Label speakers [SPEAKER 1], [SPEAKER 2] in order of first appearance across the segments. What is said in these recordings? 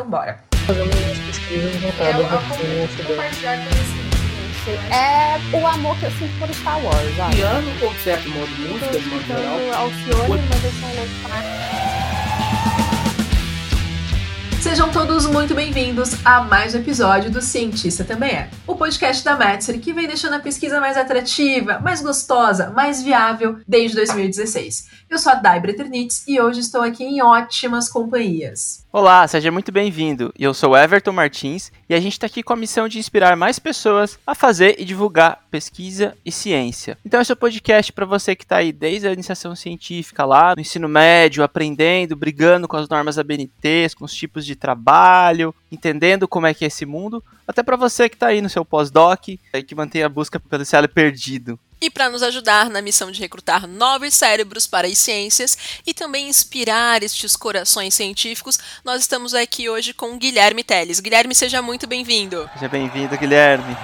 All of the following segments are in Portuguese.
[SPEAKER 1] Então bora.
[SPEAKER 2] Umas pesquisas
[SPEAKER 1] É,
[SPEAKER 2] voltadas
[SPEAKER 1] compartilhar conhecimento.
[SPEAKER 3] É o amor que eu sinto por Star Wars?
[SPEAKER 4] Piano ou certo modo de música, de modo geral.
[SPEAKER 3] Alcione, mas eu sou louco
[SPEAKER 1] Sejam todos muito bem-vindos a mais um episódio do Cientista Também É, o podcast da Metzger que vem deixando a pesquisa mais atrativa, mais gostosa, mais viável desde 2016. Eu sou a Dai Breternitz e hoje estou aqui em ótimas companhias.
[SPEAKER 5] Olá, seja muito bem-vindo. Eu sou Everton Martins e a gente está aqui com a missão de inspirar mais pessoas a fazer e divulgar pesquisa e ciência. Então esse é o podcast para você que está aí desde a iniciação científica lá no ensino médio, aprendendo, brigando com as normas ABNTs, com os tipos de trabalho, entendendo como é que é esse mundo, até para você que está aí no seu pós-doc e que mantém a busca pelo ensino perdido.
[SPEAKER 6] E para nos ajudar na missão de recrutar novos cérebros para as ciências e também inspirar estes corações científicos, nós estamos aqui hoje com Guilherme Teles. Guilherme, seja muito bem-vindo.
[SPEAKER 5] Seja bem-vindo, Guilherme.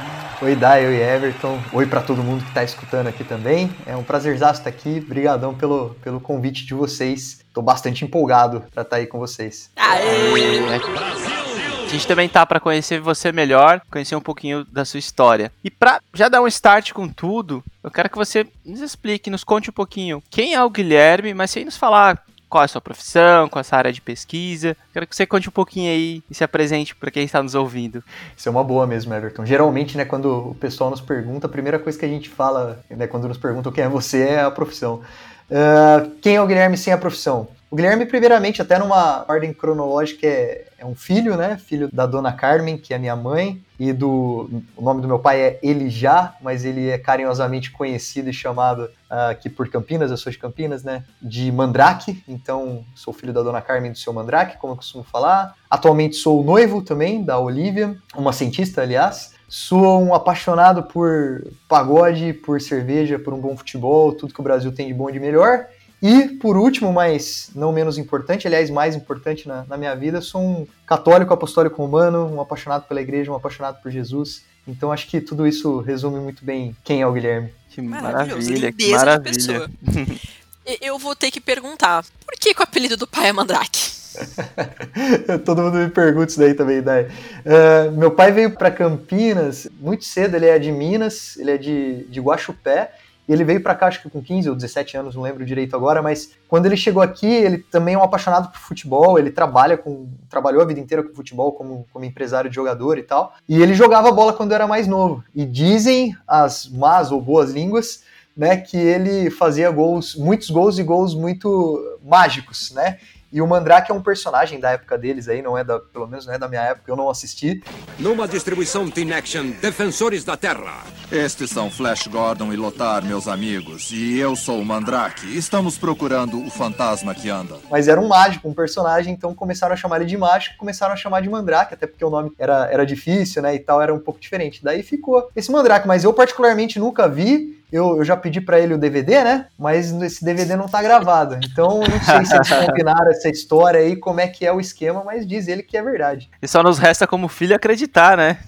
[SPEAKER 7] Oi, Dai, oi, Everton. Oi para todo mundo que está escutando aqui também. É um prazerzaço estar aqui. Obrigadão pelo, pelo convite de vocês. Estou bastante empolgado para estar aí com vocês.
[SPEAKER 6] Aê!
[SPEAKER 5] A gente também tá para conhecer você melhor, conhecer um pouquinho da sua história. E para já dar um start com tudo, eu quero que você nos explique, nos conte um pouquinho quem é o Guilherme, mas sem nos falar qual é a sua profissão, qual é a sua área de pesquisa. Quero que você conte um pouquinho aí e se apresente para quem está nos ouvindo.
[SPEAKER 7] Isso é uma boa mesmo, Everton. Geralmente, né, quando o pessoal nos pergunta, a primeira coisa que a gente fala, né, quando nos perguntam quem é você, é a profissão. Uh, quem é o Guilherme sem a profissão? O Guilherme, primeiramente, até numa ordem cronológica, é, é, um filho, né? Filho da dona Carmen, que é minha mãe, e do. O nome do meu pai é Elijá, mas ele é carinhosamente conhecido e chamado uh, aqui por Campinas, eu sou de Campinas, né? De Mandrake. Então, sou filho da dona Carmen do seu Mandrake, como eu costumo falar. Atualmente sou noivo também da Olivia, uma cientista, aliás. Sou um apaixonado por pagode, por cerveja, por um bom futebol, tudo que o Brasil tem de bom e de melhor. E, por último, mas não menos importante, aliás, mais importante na, na, minha vida, sou um católico apostólico romano, um apaixonado pela igreja, um apaixonado por Jesus. Então, acho que tudo isso resume muito bem quem é o Guilherme.
[SPEAKER 5] Que maravilha, que maravilha.
[SPEAKER 6] Eu vou ter que perguntar, por que, que o apelido do pai é Mandrake?
[SPEAKER 7] Todo mundo me pergunta isso daí também, Dai. Uh, meu pai veio para Campinas muito cedo, ele é de Minas, ele é de, de Guaxupé, e ele veio para cá, acho que com 15 ou 17 anos, não lembro direito agora, mas quando ele chegou aqui, ele também é um apaixonado por futebol, ele trabalha com. trabalhou a vida inteira com futebol como, como empresário de jogador e tal. E ele jogava bola quando era mais novo. E dizem as más ou boas línguas, né, que ele fazia gols, muitos gols e gols muito mágicos, né? E o Mandrake é um personagem da época deles aí, não é da, pelo menos não é da minha época, eu não assisti.
[SPEAKER 8] Numa distribuição Team Action, Defensores da Terra.
[SPEAKER 9] Estes são Flash Gordon e Lotar, meus amigos, e eu sou o Mandrake. Estamos procurando o fantasma que anda.
[SPEAKER 7] Mas era um mágico, um personagem, então começaram a chamar ele de mágico, começaram a chamar de Mandrake, até porque o nome era, era difícil, né, e tal, era um pouco diferente. Daí ficou esse Mandrake, mas eu particularmente nunca vi, eu, eu já pedi para ele o DVD, né? Mas esse DVD não tá gravado. Então, não sei se eles combinaram essa história aí, como é que é o esquema, mas diz ele que é verdade.
[SPEAKER 5] E só nos resta como filho acreditar, né?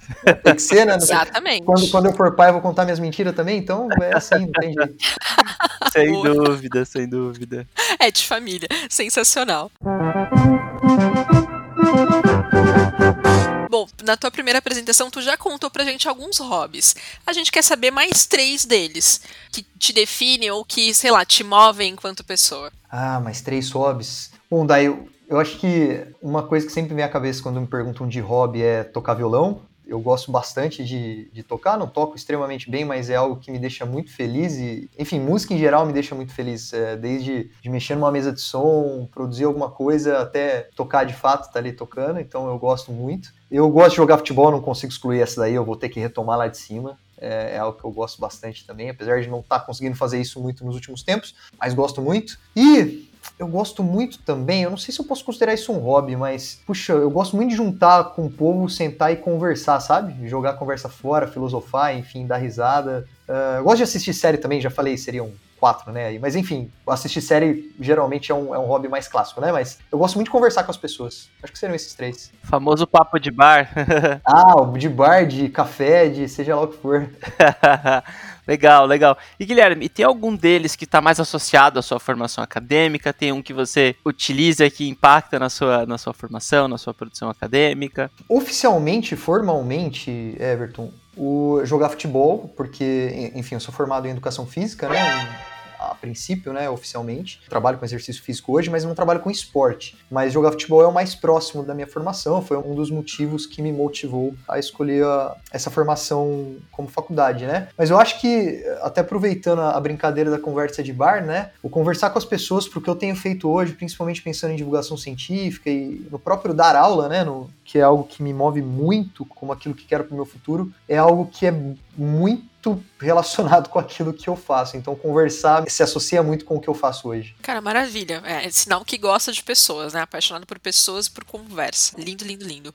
[SPEAKER 7] Tem que ser, né?
[SPEAKER 6] Exatamente.
[SPEAKER 7] Quando, quando eu for pai, eu vou contar minhas mentiras também, então é assim, não tem jeito.
[SPEAKER 5] sem dúvida, sem dúvida.
[SPEAKER 6] É de família. Sensacional. Bom, na tua primeira apresentação, tu já contou pra gente alguns hobbies. A gente quer saber mais três deles que te definem ou que, sei lá, te movem enquanto pessoa.
[SPEAKER 7] Ah, mais três hobbies. Bom, daí eu, eu acho que uma coisa que sempre vem à cabeça quando me perguntam de hobby é tocar violão eu gosto bastante de, de tocar, não toco extremamente bem, mas é algo que me deixa muito feliz e, enfim, música em geral me deixa muito feliz, é, desde de mexer numa mesa de som, produzir alguma coisa, até tocar de fato, tá ali tocando, então eu gosto muito. Eu gosto de jogar futebol, não consigo excluir essa daí, eu vou ter que retomar lá de cima. É, é algo que eu gosto bastante também, apesar de não estar tá conseguindo fazer isso muito nos últimos tempos, mas gosto muito. E eu gosto muito também, eu não sei se eu posso considerar isso um hobby, mas, puxa, eu gosto muito de juntar com o povo, sentar e conversar, sabe? Jogar conversa fora, filosofar, enfim, dar risada. Uh, eu gosto de assistir série também, já falei, seriam quatro, né? Mas enfim, assistir série geralmente é um, é um hobby mais clássico, né? Mas eu gosto muito de conversar com as pessoas. Acho que seriam esses três.
[SPEAKER 5] Famoso papo de bar.
[SPEAKER 7] ah, de bar, de café, de seja lá o que for.
[SPEAKER 5] Legal, legal. E Guilherme, e tem algum deles que está mais associado à sua formação acadêmica? Tem um que você utiliza que impacta na sua, na sua formação, na sua produção acadêmica?
[SPEAKER 7] Oficialmente, formalmente, Everton, o jogar futebol, porque, enfim, eu sou formado em educação física, né? A princípio, né, oficialmente. Trabalho com exercício físico hoje, mas não trabalho com esporte. Mas jogar futebol é o mais próximo da minha formação, foi um dos motivos que me motivou a escolher a, essa formação como faculdade, né? Mas eu acho que, até aproveitando a, a brincadeira da conversa de bar, né, o conversar com as pessoas, porque eu tenho feito hoje, principalmente pensando em divulgação científica e no próprio dar aula, né, no, que é algo que me move muito como aquilo que quero para o meu futuro, é algo que é muito relacionado com aquilo que eu faço. Então, conversar se associa muito com o que eu faço hoje.
[SPEAKER 6] Cara, maravilha. É, sinal que gosta de pessoas, né? Apaixonado por pessoas e por conversa. Lindo, lindo, lindo.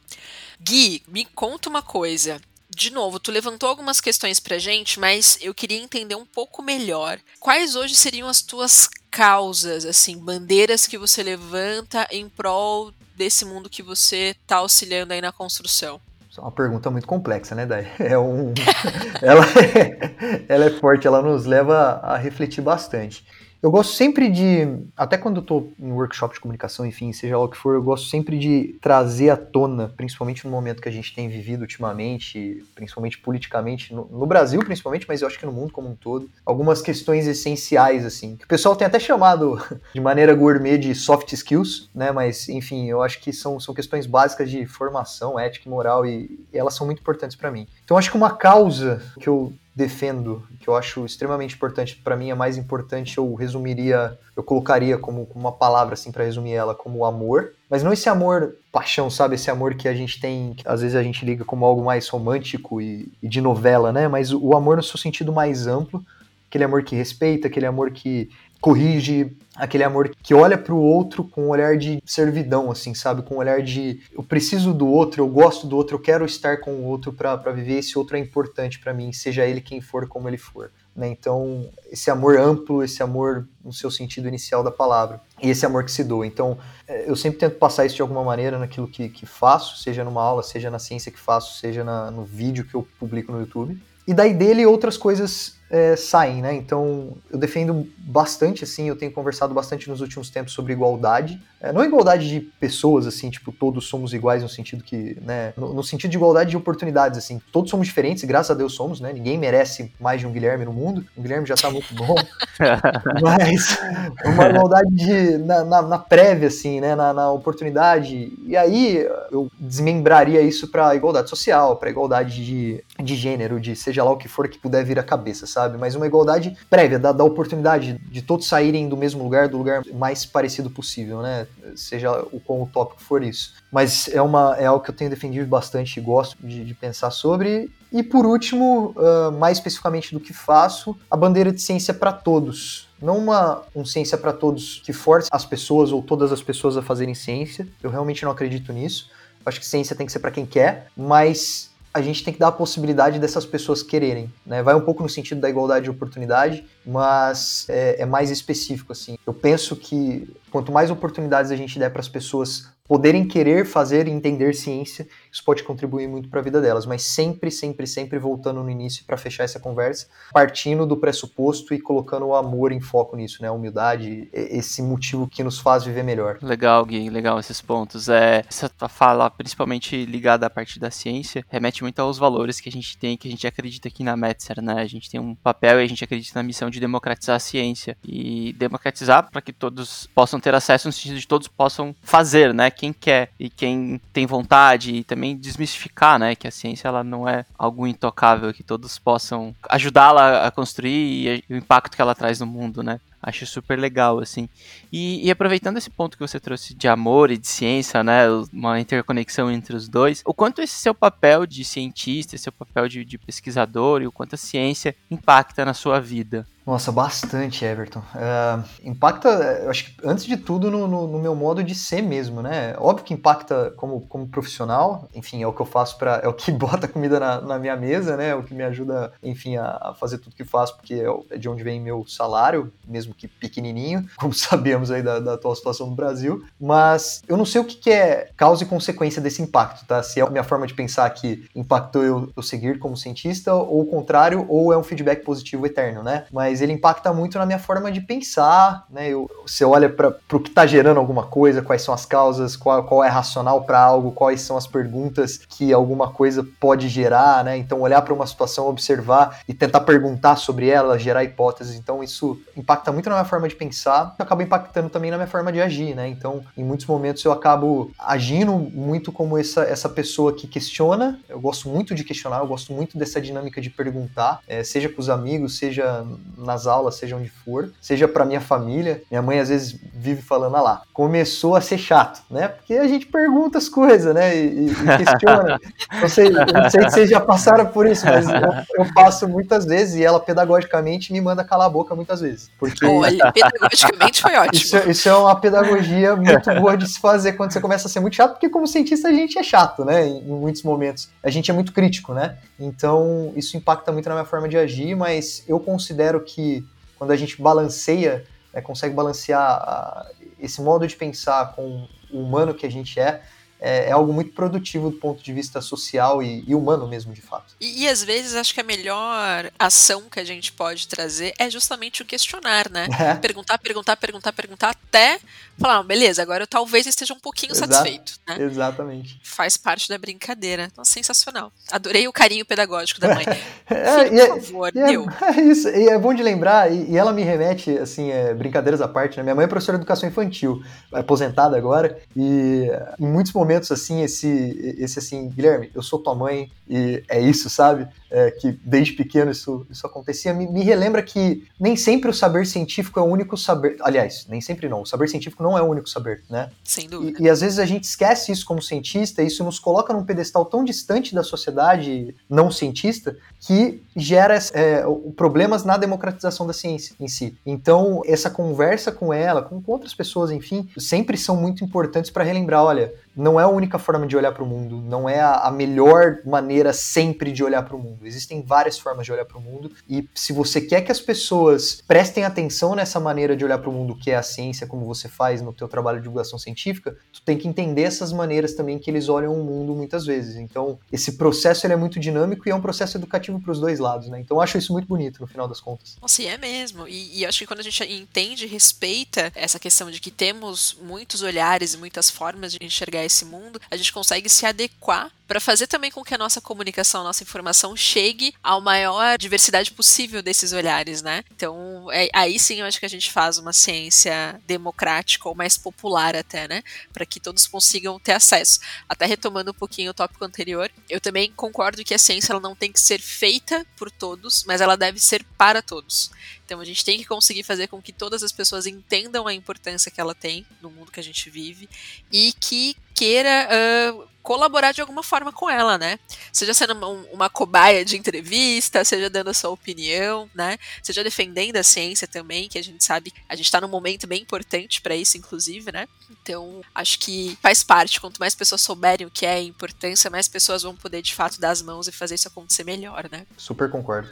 [SPEAKER 6] Gui, me conta uma coisa. De novo, tu levantou algumas questões pra gente, mas eu queria entender um pouco melhor. Quais hoje seriam as tuas causas, assim, bandeiras que você levanta em prol desse mundo que você está auxiliando aí na construção?
[SPEAKER 7] É uma pergunta muito complexa, né, Dai? É um... ela, é... ela é forte, ela nos leva a refletir bastante. Eu gosto sempre de, até quando eu tô em workshop de comunicação, enfim, seja lá o que for, eu gosto sempre de trazer à tona, principalmente no momento que a gente tem vivido ultimamente, principalmente politicamente, no, no Brasil principalmente, mas eu acho que no mundo como um todo, algumas questões essenciais, assim, que o pessoal tem até chamado de maneira gourmet de soft skills, né, mas, enfim, eu acho que são, são questões básicas de formação, ética e moral, e, e elas são muito importantes para mim. Então, acho que uma causa que eu defendo, que eu acho extremamente importante, para mim a mais importante, eu resumiria, eu colocaria como, uma palavra assim para resumir ela, como amor, mas não esse amor paixão, sabe, esse amor que a gente tem, que às vezes a gente liga como algo mais romântico e, e de novela, né? Mas o amor no seu sentido mais amplo, aquele amor que respeita, aquele amor que corrige, aquele amor que olha para o outro com um olhar de servidão, assim, sabe? Com um olhar de eu preciso do outro, eu gosto do outro, eu quero estar com o outro para viver, esse outro é importante para mim, seja ele quem for, como ele for. Né? Então, esse amor amplo, esse amor no seu sentido inicial da palavra, e esse amor que se doa. Então, é, eu sempre tento passar isso de alguma maneira naquilo que, que faço, seja numa aula, seja na ciência que faço, seja na, no vídeo que eu publico no YouTube. E daí dele outras coisas é, saem, né? Então eu defendo bastante, assim, eu tenho conversado bastante nos últimos tempos sobre igualdade. É, não igualdade de pessoas, assim, tipo, todos somos iguais no sentido que, né? No, no, sentido de igualdade de oportunidades, assim. Todos somos diferentes, graças a Deus somos, né? Ninguém merece mais de um Guilherme no mundo. O Guilherme já tá muito bom. mas uma igualdade de, na, na, na prévia, assim, né? Na, na, oportunidade. E aí eu desmembraria isso para igualdade social, para igualdade de, de gênero, de seja lá o que for que puder vir à cabeça, sabe? Sabe? Mas uma igualdade prévia, da, da oportunidade de todos saírem do mesmo lugar, do lugar mais parecido possível, né? Seja o quão utópico for isso. Mas é, uma, é algo que eu tenho defendido bastante e gosto de, de pensar sobre. E por último, uh, mais especificamente do que faço, a bandeira de ciência para todos não uma um ciência para todos que force as pessoas ou todas as pessoas a fazerem ciência. Eu realmente não acredito nisso. acho que ciência tem que ser para quem quer, mas a gente tem que dar a possibilidade dessas pessoas quererem. Né? Vai um pouco no sentido da igualdade de oportunidade, mas é, é mais específico. assim. Eu penso que quanto mais oportunidades a gente der para as pessoas poderem querer fazer e entender ciência, isso pode contribuir muito para a vida delas, mas sempre, sempre, sempre voltando no início para fechar essa conversa, partindo do pressuposto e colocando o amor em foco nisso, né? A humildade, esse motivo que nos faz viver melhor.
[SPEAKER 5] Legal, Gui, legal esses pontos. É, essa fala, principalmente ligada à parte da ciência, remete muito aos valores que a gente tem, que a gente acredita aqui na Metzer, né? A gente tem um papel e a gente acredita na missão de democratizar a ciência e democratizar para que todos possam ter acesso no sentido de todos possam fazer, né? quem quer e quem tem vontade e também desmistificar, né, que a ciência ela não é algo intocável, que todos possam ajudá-la a construir e o impacto que ela traz no mundo, né? Acho super legal, assim. E, e, aproveitando esse ponto que você trouxe de amor e de ciência, né? Uma interconexão entre os dois, o quanto esse seu papel de cientista, esse seu papel de, de pesquisador e o quanto a ciência impacta na sua vida.
[SPEAKER 7] Nossa, bastante, Everton. Uh, impacta, eu acho que antes de tudo, no, no, no, meu modo de ser mesmo, né? Óbvio que impacta como, como profissional, enfim, é o que eu faço para é o que bota comida na, na, minha mesa, né? É o que me ajuda, enfim, a, a fazer tudo que faço, porque é, é, de onde vem meu salário, mesmo que pequenininho, como sabemos aí da, da atual situação do Brasil. Mas eu não sei o que, que é causa e consequência desse impacto, tá? Se é a minha forma de pensar que impactou eu, eu seguir como cientista, ou o contrário, ou é um feedback positivo eterno, né? Mas mas ele impacta muito na minha forma de pensar, né? Eu, você olha para o que está gerando alguma coisa, quais são as causas, qual, qual é racional para algo, quais são as perguntas que alguma coisa pode gerar, né? Então, olhar para uma situação, observar e tentar perguntar sobre ela, gerar hipóteses. Então, isso impacta muito na minha forma de pensar, acaba impactando também na minha forma de agir, né? Então, em muitos momentos eu acabo agindo muito como essa, essa pessoa que questiona. Eu gosto muito de questionar, eu gosto muito dessa dinâmica de perguntar, é, seja com os amigos, seja nas aulas, seja onde for, seja para minha família. Minha mãe às vezes vive falando, ah lá, começou a ser chato, né? Porque a gente pergunta as coisas, né? E, e questiona. não, sei, não sei se vocês já passaram por isso, mas eu, eu, passo muitas vezes e ela pedagogicamente me manda calar a boca muitas vezes. Porque
[SPEAKER 6] Olha, pedagogicamente foi ótimo.
[SPEAKER 7] Isso, isso é uma pedagogia muito boa de se fazer quando você começa a ser muito chato, porque como cientista a gente é chato, né? Em, em muitos momentos. A gente é muito crítico, né? Então isso impacta muito na minha forma de agir, mas eu considero que que quando a gente balanceia, né, consegue balancear a, esse modo de pensar com o humano que a gente é, é, é, algo muito produtivo do ponto de vista social e, e humano mesmo, de fato.
[SPEAKER 6] E, e, às vezes acho que a melhor ação que a gente pode trazer é justamente o questionar, né? É. Perguntar, perguntar, perguntar, perguntar, até falar, beleza, agora eu talvez esteja um pouquinho satisfeito, né?
[SPEAKER 7] Exatamente.
[SPEAKER 6] Faz parte da brincadeira. Então, sensacional. Adorei o carinho pedagógico da mãe. é, Filho, por é, favor,
[SPEAKER 7] é,
[SPEAKER 6] deu.
[SPEAKER 7] É, isso, e é bom de lembrar, e, e ela me remete, assim, é, brincadeiras à parte, né? Minha mãe é professora de educação infantil, aposentada agora, e em muitos momentos momentos assim, esse, esse assim, Guilherme, eu sou tua mãe e é isso, sabe? É, que desde pequeno isso, isso acontecia, me, me, relembra que nem sempre o saber científico é o único saber. Aliás, nem sempre não. O saber científico não é o único saber, né?
[SPEAKER 6] Sem dúvida.
[SPEAKER 7] E, e às vezes a gente esquece isso como cientista, e isso nos coloca num pedestal tão distante da sociedade não cientista que gera é, problemas na democratização da ciência em si. Então, essa conversa com ela, com, outras pessoas, enfim, sempre são muito importantes para relembrar: olha, não é a única forma de olhar para o mundo, não é a, a, melhor maneira sempre de olhar para o mundo. Existem várias formas de olhar para o mundo e se você quer que as pessoas prestem atenção nessa maneira de olhar para o mundo que é a ciência, como você faz no teu trabalho de divulgação científica, tu tem que entender essas maneiras também que eles olham o mundo muitas vezes. Então, esse processo ele é muito dinâmico e é um processo educativo para os dois lados, né? Então, eu acho isso muito bonito no final das contas.
[SPEAKER 6] Nossa, e é mesmo. E, e acho que quando a gente entende e respeita essa questão de que temos muitos olhares e muitas formas de enxergar esse mundo, a gente consegue se adequar para fazer também com que a nossa comunicação, a nossa informação chegue à maior diversidade possível desses olhares, né? Então, é, aí sim eu acho que a gente faz uma ciência democrática ou mais popular até, né? Para que todos consigam ter acesso. Até retomando um pouquinho o tópico anterior, eu também concordo que a ciência ela não tem que ser feita por todos, mas ela deve ser para todos. Então a gente tem que conseguir fazer com que todas as pessoas entendam a importância que ela tem no mundo que a gente vive e que queira uh, colaborar de alguma forma com ela, né? Seja sendo uma, uma, cobaia de entrevista, seja dando a sua opinião, né? Seja defendendo a ciência também, que a gente sabe, a gente está num momento bem importante para isso, inclusive, né? Então, acho que faz parte. Quanto mais pessoas souberem o que é a importância, mais pessoas vão poder de fato dar as mãos e fazer isso acontecer melhor, né?
[SPEAKER 7] Super concordo.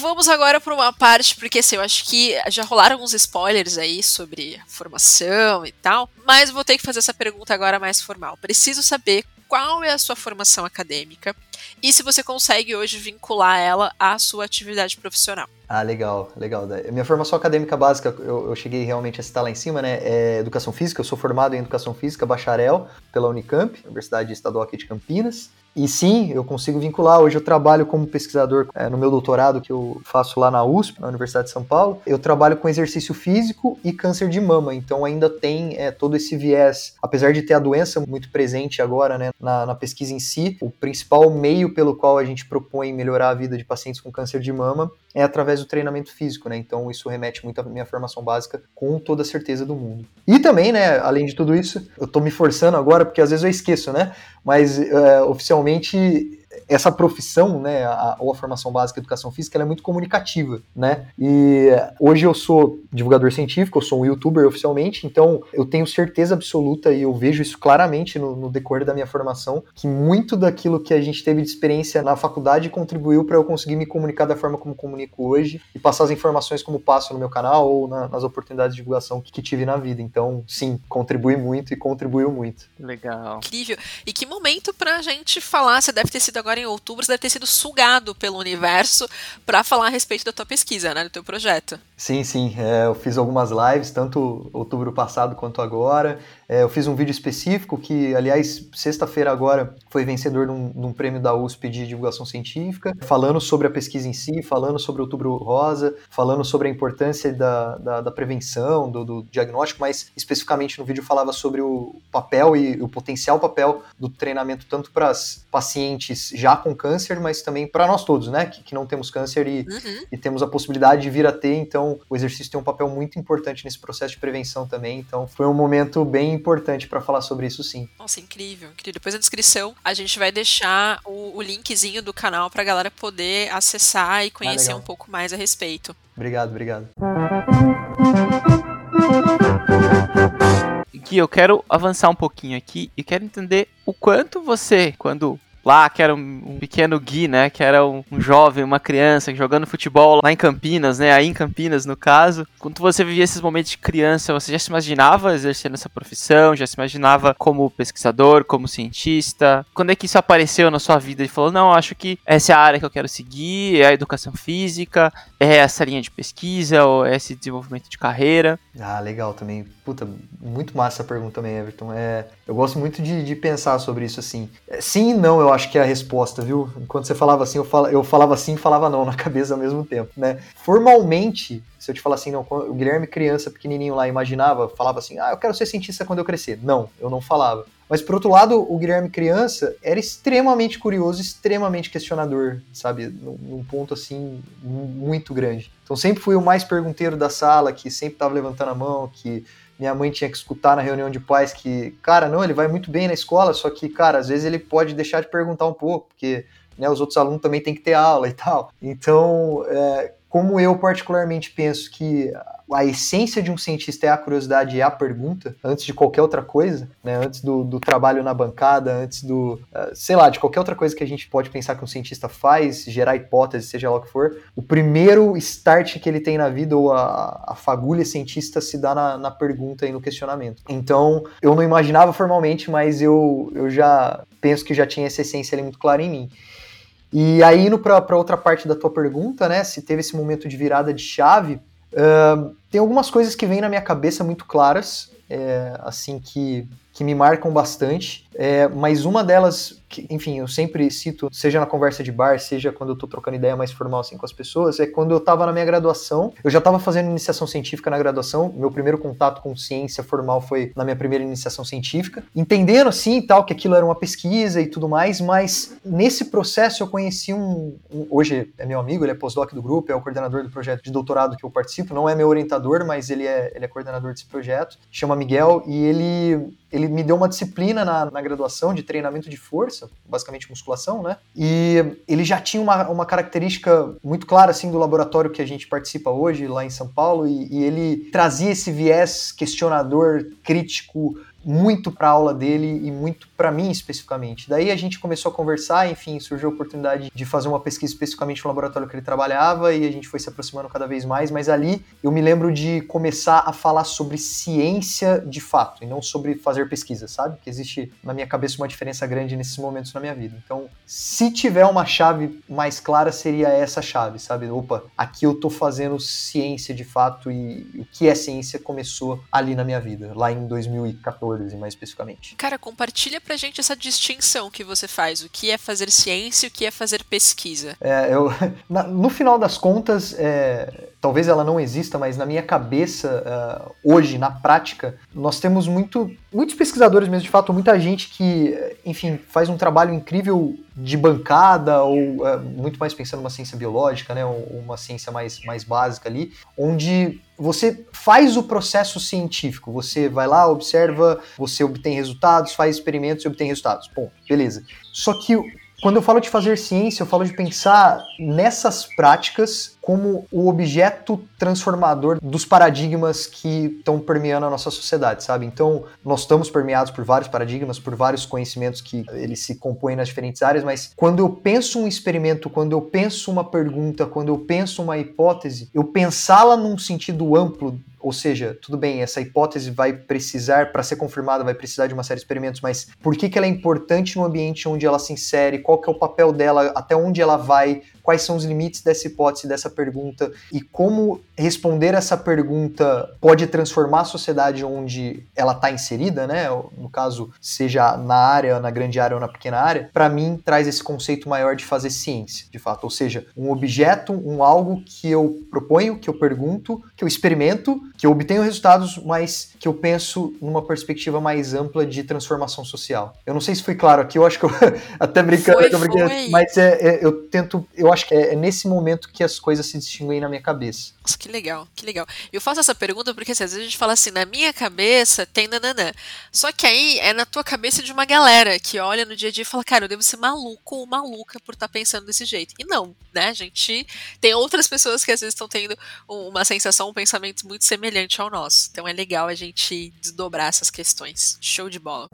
[SPEAKER 6] Vamos agora para uma parte, porque assim, eu acho que já rolaram alguns spoilers aí sobre formação e tal, mas vou ter que fazer essa pergunta agora mais formal. Preciso saber qual é a sua formação acadêmica e se você consegue hoje vincular ela à sua atividade profissional.
[SPEAKER 7] Ah, legal, legal. Minha formação acadêmica básica, eu, eu, cheguei realmente a citar lá em cima, né? É educação física. Eu sou formado em educação física, bacharel, pela Unicamp, Universidade Estadual aqui de Campinas. E sim, eu consigo vincular. Hoje eu trabalho como pesquisador é, no meu doutorado que eu faço lá na USP, na Universidade de São Paulo. Eu trabalho com exercício físico e câncer de mama, então ainda tem é, todo esse viés. Apesar de ter a doença muito presente agora né, na, na, pesquisa em si, o principal meio pelo qual a gente propõe melhorar a vida de pacientes com câncer de mama é através do treinamento físico, né? Então isso remete muito à minha formação básica com toda a certeza do mundo. E também, né, além de tudo isso, eu tô me forçando agora porque às vezes eu esqueço, né? Mas é, oficialmente essa profissão, né, a, ou a formação básica de educação física, ela é muito comunicativa, né? E hoje eu sou divulgador científico, eu sou um youtuber oficialmente, então eu tenho certeza absoluta e eu vejo isso claramente no, no decorrer da minha formação, que muito daquilo que a gente teve de experiência na faculdade contribuiu para eu conseguir me comunicar da forma como comunico hoje e passar as informações como passo no meu canal ou na, nas oportunidades de divulgação que, que tive na vida. Então, sim, contribui muito e contribuiu muito.
[SPEAKER 5] Legal.
[SPEAKER 6] Incrível. E que momento pra gente falar, você deve ter sido agora em outubro, você deve ter sido sugado pelo universo para falar a respeito da tua pesquisa, né, do teu projeto.
[SPEAKER 7] Sim, sim. É, eu fiz algumas lives, tanto outubro passado quanto agora. É, eu fiz um vídeo específico que, aliás, sexta-feira agora foi vencedor de um, de um, prêmio da USP de divulgação científica, falando sobre a pesquisa em si, falando sobre o outubro rosa, falando sobre a importância da, da, da prevenção, do, do, diagnóstico, mas especificamente no vídeo falava sobre o papel e o potencial papel do treinamento tanto para as pacientes já com câncer, mas também para nós todos, né, que, que não temos câncer e, uhum. e temos a possibilidade de vir a ter, então o exercício tem um papel muito importante nesse processo de prevenção também, então foi um momento bem importante para falar sobre isso sim.
[SPEAKER 6] Nossa, incrível, incrível. Depois na descrição a gente vai deixar o, o linkzinho do canal para a galera poder acessar e conhecer ah, um pouco mais a respeito.
[SPEAKER 7] Obrigado, obrigado.
[SPEAKER 5] Gui, eu quero avançar um pouquinho aqui e quero entender o quanto você, quando lá, que era um, um pequeno Gui, né? Que era um, um, jovem, uma criança jogando futebol lá em Campinas, né? Aí em Campinas, no caso. Quando você vivia esses momentos de criança, você já se imaginava exercendo essa profissão? Já se imaginava como pesquisador, como cientista? Quando é que isso apareceu na sua vida? e falou, não, acho que essa é a área que eu quero seguir, é a educação física, é essa linha de pesquisa, ou é esse desenvolvimento de carreira.
[SPEAKER 7] Ah, legal também. Puta, muito massa a pergunta também, Everton. É, eu gosto muito de, de pensar sobre isso, assim. É, sim e não, eu acho que é a resposta, viu? Enquanto você falava assim, eu, fal, eu falava sim e falava não na cabeça ao mesmo tempo, né? Formalmente, se eu te falar assim, não, o Guilherme criança pequenininho lá imaginava, falava assim, ah, eu quero ser cientista quando eu crescer. Não, eu não falava. Mas por outro lado, o Guilherme criança era extremamente curioso, extremamente questionador, sabe? Num, ponto assim muito grande. Então sempre fui o mais pergunteiro da sala, que sempre estava levantando a mão, que minha mãe tinha que escutar na reunião de pais que, cara, não, ele vai muito bem na escola, só que, cara, às vezes ele pode deixar de perguntar um pouco, porque né, os outros alunos também têm que ter aula e tal. Então, é, como eu particularmente penso que a essência de um cientista é a curiosidade e a pergunta, antes de qualquer outra coisa, né? antes do, do trabalho na bancada, antes do, uh, sei lá, de qualquer outra coisa que a gente pode pensar que um cientista faz, gerar hipótese, seja lá o que for, o primeiro start que ele tem na vida, ou a, a fagulha cientista, se dá na, na pergunta e no questionamento. Então, eu não imaginava formalmente, mas eu, eu já penso que já tinha essa essência ali muito clara em mim. E aí, indo para outra parte da tua pergunta, né, se teve esse momento de virada de chave, uh, tem algumas coisas que vêm na minha cabeça muito claras, é, assim, que que me marcam bastante, é, mas uma delas, que, enfim, eu sempre cito, seja na conversa de bar, seja quando eu tô trocando ideia mais formal assim com as pessoas, é quando eu tava na minha graduação, eu já tava fazendo iniciação científica na graduação, meu primeiro contato com ciência formal foi na minha primeira iniciação científica, entendendo assim e tal, que aquilo era uma pesquisa e tudo mais, mas nesse processo eu conheci um, um hoje é meu amigo, ele é pós-doc do grupo, é o coordenador do projeto de doutorado que eu participo, não é meu orientador, mas ele é, ele é coordenador desse projeto, chama Miguel, e ele ele me deu uma disciplina na, na, graduação de treinamento de força, basicamente musculação, né? E ele já tinha uma, uma característica muito clara, assim, do laboratório que a gente participa hoje, lá em São Paulo, e, e ele trazia esse viés questionador, crítico, muito para a aula dele e muito para mim especificamente. Daí a gente começou a conversar, enfim, surgiu a oportunidade de fazer uma pesquisa especificamente no laboratório que ele trabalhava e a gente foi se aproximando cada vez mais, mas ali eu me lembro de começar a falar sobre ciência de fato e não sobre fazer pesquisa, sabe? Que existe na minha cabeça uma diferença grande nesses momentos na minha vida. Então, se tiver uma chave mais clara, seria essa chave, sabe? Opa, aqui eu tô fazendo ciência de fato e o que é ciência começou ali na minha vida, lá em 2014 mais especificamente.
[SPEAKER 6] Cara, compartilha pra gente essa distinção que você faz. O que é fazer ciência e o que é fazer pesquisa.
[SPEAKER 7] É, eu, na, no final das contas, é, talvez ela não exista, mas na minha cabeça, uh, hoje, na prática, nós temos muito, muitos pesquisadores mesmo, de fato, muita gente que, enfim, faz um trabalho incrível de bancada, ou uh, muito mais pensando numa ciência biológica, né, ou uma ciência mais, mais básica ali, onde você faz o processo científico, você vai lá, observa, você obtém resultados, faz experimentos e obtém resultados. Bom, beleza. Só que Quando eu falo de fazer ciência, eu falo de pensar nessas práticas como o objeto transformador dos paradigmas que estão permeando a nossa sociedade, sabe? Então, nós estamos permeados por vários paradigmas, por vários conhecimentos que eles se compõem nas diferentes áreas, mas quando eu penso um experimento, quando eu penso uma pergunta, quando eu penso uma hipótese, eu pensá-la num sentido amplo ou seja, tudo bem, essa hipótese vai precisar, para ser confirmada, vai precisar de uma série de experimentos, mas por que, que ela é importante no ambiente onde ela se insere? Qual que é o papel dela? Até onde ela vai? Quais são os limites dessa hipótese, dessa pergunta? E como responder essa pergunta pode transformar a sociedade onde ela está inserida, né? No caso, seja na área, na grande área ou na pequena área, para mim traz esse conceito maior de fazer ciência, de fato. Ou seja, um objeto, um algo que eu proponho, que eu pergunto, que eu experimento que eu obtenho resultados, mas que eu penso numa perspectiva mais ampla de transformação social. Eu não sei se foi claro aqui, eu acho que eu até brincando,
[SPEAKER 6] Foi,
[SPEAKER 7] brincando
[SPEAKER 6] foi.
[SPEAKER 7] mas é, é, eu tento, eu acho que é, é nesse momento que as coisas se distinguem na minha cabeça.
[SPEAKER 6] Nossa, que legal, que legal. Eu faço essa pergunta porque assim, às vezes a gente fala assim, na minha cabeça tem nananã. Só que aí é na tua cabeça de uma galera que olha no dia a dia e fala, cara, eu devo ser maluco ou maluca por estar pensando desse jeito. E não, né? A gente tem outras pessoas que às vezes estão tendo uma sensação, um pensamento muito semelhante ao nosso. Então é legal a gente desdobrar essas questões. Show de bola.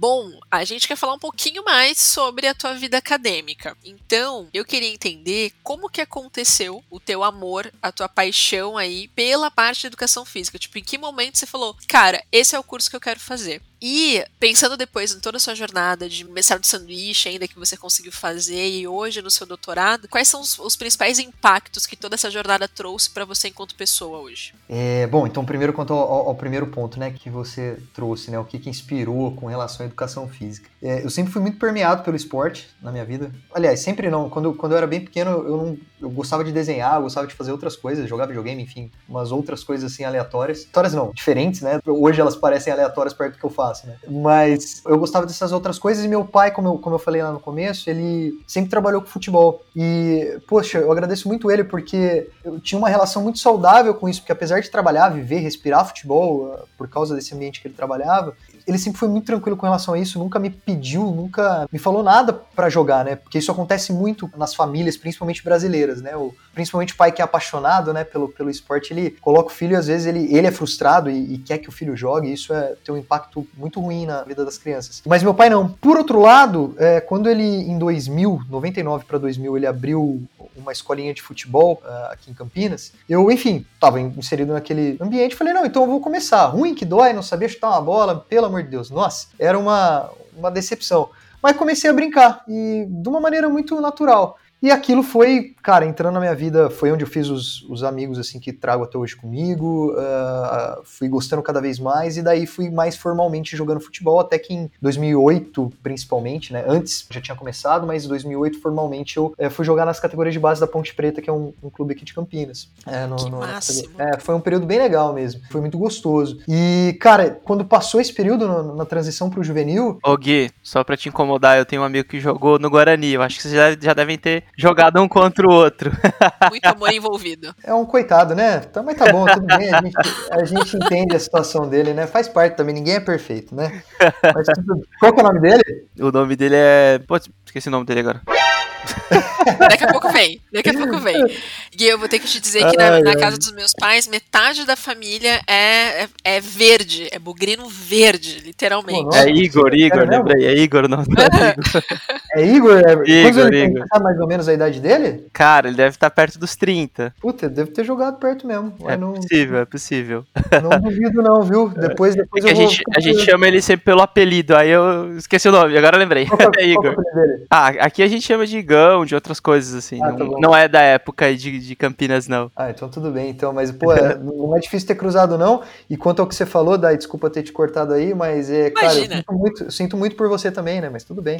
[SPEAKER 6] Bom, a gente quer falar um pouquinho mais sobre a tua vida acadêmica. Então, eu queria entender como que aconteceu o teu amor, a tua paixão aí pela parte de educação física. Tipo, em que momento você falou, cara, esse é o curso que eu quero fazer? E pensando depois em toda a sua jornada de mestrado de sanduíche ainda que você conseguiu fazer e hoje no seu doutorado, quais são os, os principais impactos que toda essa jornada trouxe para você enquanto pessoa hoje?
[SPEAKER 7] É, bom, então primeiro quanto ao, ao- primeiro ponto, né, que você trouxe, né, o que, que inspirou com relação à educação física. É, eu sempre fui muito permeado pelo esporte na minha vida. Aliás, sempre não. Quando, quando eu era bem pequeno, eu não, eu gostava de desenhar, eu gostava de fazer outras coisas, jogar videogame, enfim, umas outras coisas assim aleatórias. Aleatórias não, diferentes, né? Hoje elas parecem aleatórias perto do que eu faço, né? Mas eu gostava dessas outras coisas e meu pai, como eu, como eu falei lá no começo, ele sempre trabalhou com futebol. E, poxa, eu agradeço muito ele porque eu tinha uma relação muito saudável com isso, porque apesar de trabalhar, viver, respirar futebol, ah, por causa desse ambiente que ele trabalhava, ele sempre foi muito tranquilo com relação a isso, nunca me pediu, nunca me falou nada pra jogar, né? Porque isso acontece muito nas famílias, principalmente brasileiras, né? O, principalmente o pai que é apaixonado, né, pelo, pelo esporte, ele coloca o filho e às vezes ele, ele é frustrado e, e quer que o filho jogue, e isso é, tem um impacto muito ruim na vida das crianças. Mas meu pai não. Por outro lado, é, quando ele, em 2000, 99 para 2000, ele abriu uma escolinha de futebol ah, aqui em Campinas, eu, enfim, tava inserido naquele ambiente, falei, não, então eu vou começar. Ruim que dói, não sabia chutar uma bola, pelo amor de Deus. Nossa, era uma, uma decepção. Mas comecei a brincar, e de uma maneira muito natural. E aquilo foi, cara, entrando na minha vida, foi onde eu fiz os, os amigos, assim, que trago até hoje comigo, ah, fui gostando cada vez mais, e daí fui mais formalmente jogando futebol, até que em 2008, principalmente, né, antes já tinha começado, mas em 2008, formalmente, eu eh, fui jogar nas categorias de base da Ponte Preta, que é um, um clube aqui de Campinas. É, no-
[SPEAKER 6] Que
[SPEAKER 7] no-
[SPEAKER 6] máximo.
[SPEAKER 7] é, foi um período bem legal mesmo, foi muito gostoso. E, cara, quando passou esse período no- na transição pro juvenil,
[SPEAKER 5] Ô Gui, só pra te incomodar, eu tenho um amigo que jogou no Guarani. Eu acho que vocês já, já devem ter jogado um contra o outro.
[SPEAKER 6] Muito amor envolvido.
[SPEAKER 7] É um coitado, né? Tá, mas tá bom, tudo bem. A gente, a gente entende a situação dele, né? Faz parte também, ninguém é perfeito, né? Mas Qual que é o nome dele?
[SPEAKER 5] O nome dele é. Pô, esqueci o nome dele agora.
[SPEAKER 6] Daqui a pouco vem, daqui a pouco vem. E eu vou ter que te dizer que na, na casa dos meus pais, metade da família é, é, é verde, é bugrino verde, literalmente.
[SPEAKER 7] Pô,
[SPEAKER 5] é Igor, Igor,
[SPEAKER 7] mesmo?
[SPEAKER 5] lembrei. É Igor, não. é Igor.
[SPEAKER 7] É Igor? É...
[SPEAKER 5] Igor,
[SPEAKER 7] tem?
[SPEAKER 5] Igor.
[SPEAKER 7] Sabe mais ou menos a idade dele?
[SPEAKER 5] Cara, ele deve estar perto dos 30.
[SPEAKER 7] Puta, deve ter jogado perto mesmo.
[SPEAKER 5] É
[SPEAKER 7] não,
[SPEAKER 5] possível, é possível.
[SPEAKER 7] não duvido não, viu? Depois,
[SPEAKER 5] É
[SPEAKER 7] depois
[SPEAKER 5] a
[SPEAKER 7] eu vou...
[SPEAKER 5] gente, a gente chama ele sempre pelo apelido, aí eu esqueci o nome, agora eu lembrei.
[SPEAKER 7] Qual é-
[SPEAKER 5] É
[SPEAKER 7] é
[SPEAKER 5] Igor.
[SPEAKER 7] dele?
[SPEAKER 5] Ah, aqui a gente chama de Igão, de outras coisas, assim.
[SPEAKER 7] Ah, tá
[SPEAKER 5] não, não é da época de, de Campinas, não.
[SPEAKER 7] Ah, então tudo bem, então, mas, pô, é- não é difícil ter cruzado, não. E quanto ao que você falou, Dai, desculpa ter te cortado aí, mas é, cara, eu
[SPEAKER 6] Imagina.
[SPEAKER 7] sinto, muito, eu sinto muito por você também, né? Mas tudo bem.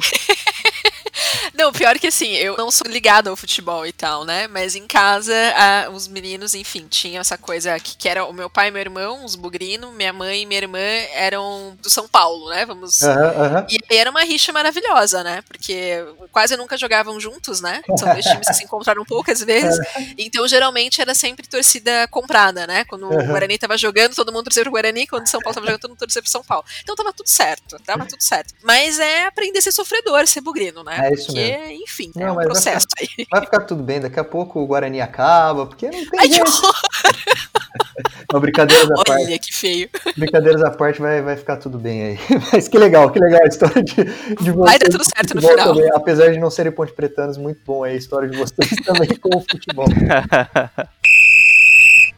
[SPEAKER 6] Não, pior que assim, eu não sou ligada ao futebol e tal, né? Mas em casa, a- os meninos, enfim, tinham essa coisa que, que era o meu pai e meu irmão, os bugrino, minha mãe e minha irmã eram do São Paulo, né? Vamos.
[SPEAKER 7] Aham, aham.
[SPEAKER 6] E aí era uma rixa maravilhosa, né? Porque quase nunca jogavam juntos, né? São dois times que se encontraram poucas vezes. Então, geralmente, era sempre torcida comprada, né? Quando o
[SPEAKER 7] Uhum.
[SPEAKER 6] Guarani tava jogando, todo mundo torcia pro Guarani. Quando o São Paulo tava jogando, todo mundo torcia pro São Paulo. Então tava tudo certo, tava tudo certo. Mas é aprender a ser sofredor, ser bugrino, né?
[SPEAKER 7] É isso
[SPEAKER 6] Porque, enfim,
[SPEAKER 7] Não,
[SPEAKER 6] é um
[SPEAKER 7] mas vai
[SPEAKER 6] processo aí.
[SPEAKER 7] Vai ficar tudo bem, daqui a pouco o Guarani acaba, porque não tem
[SPEAKER 6] Ai,
[SPEAKER 7] jeito. Não, brincadeiras à parte.
[SPEAKER 6] Olha que feio.
[SPEAKER 7] Brincadeiras à parte, vai, vai ficar tudo bem aí. Mas que legal, que legal a história de, de vocês.
[SPEAKER 6] Vai dar tudo certo no
[SPEAKER 7] futebol
[SPEAKER 6] final.
[SPEAKER 7] também. Apesar de não serem ponte pretanos, muito bom aí a história de vocês também com o futebol.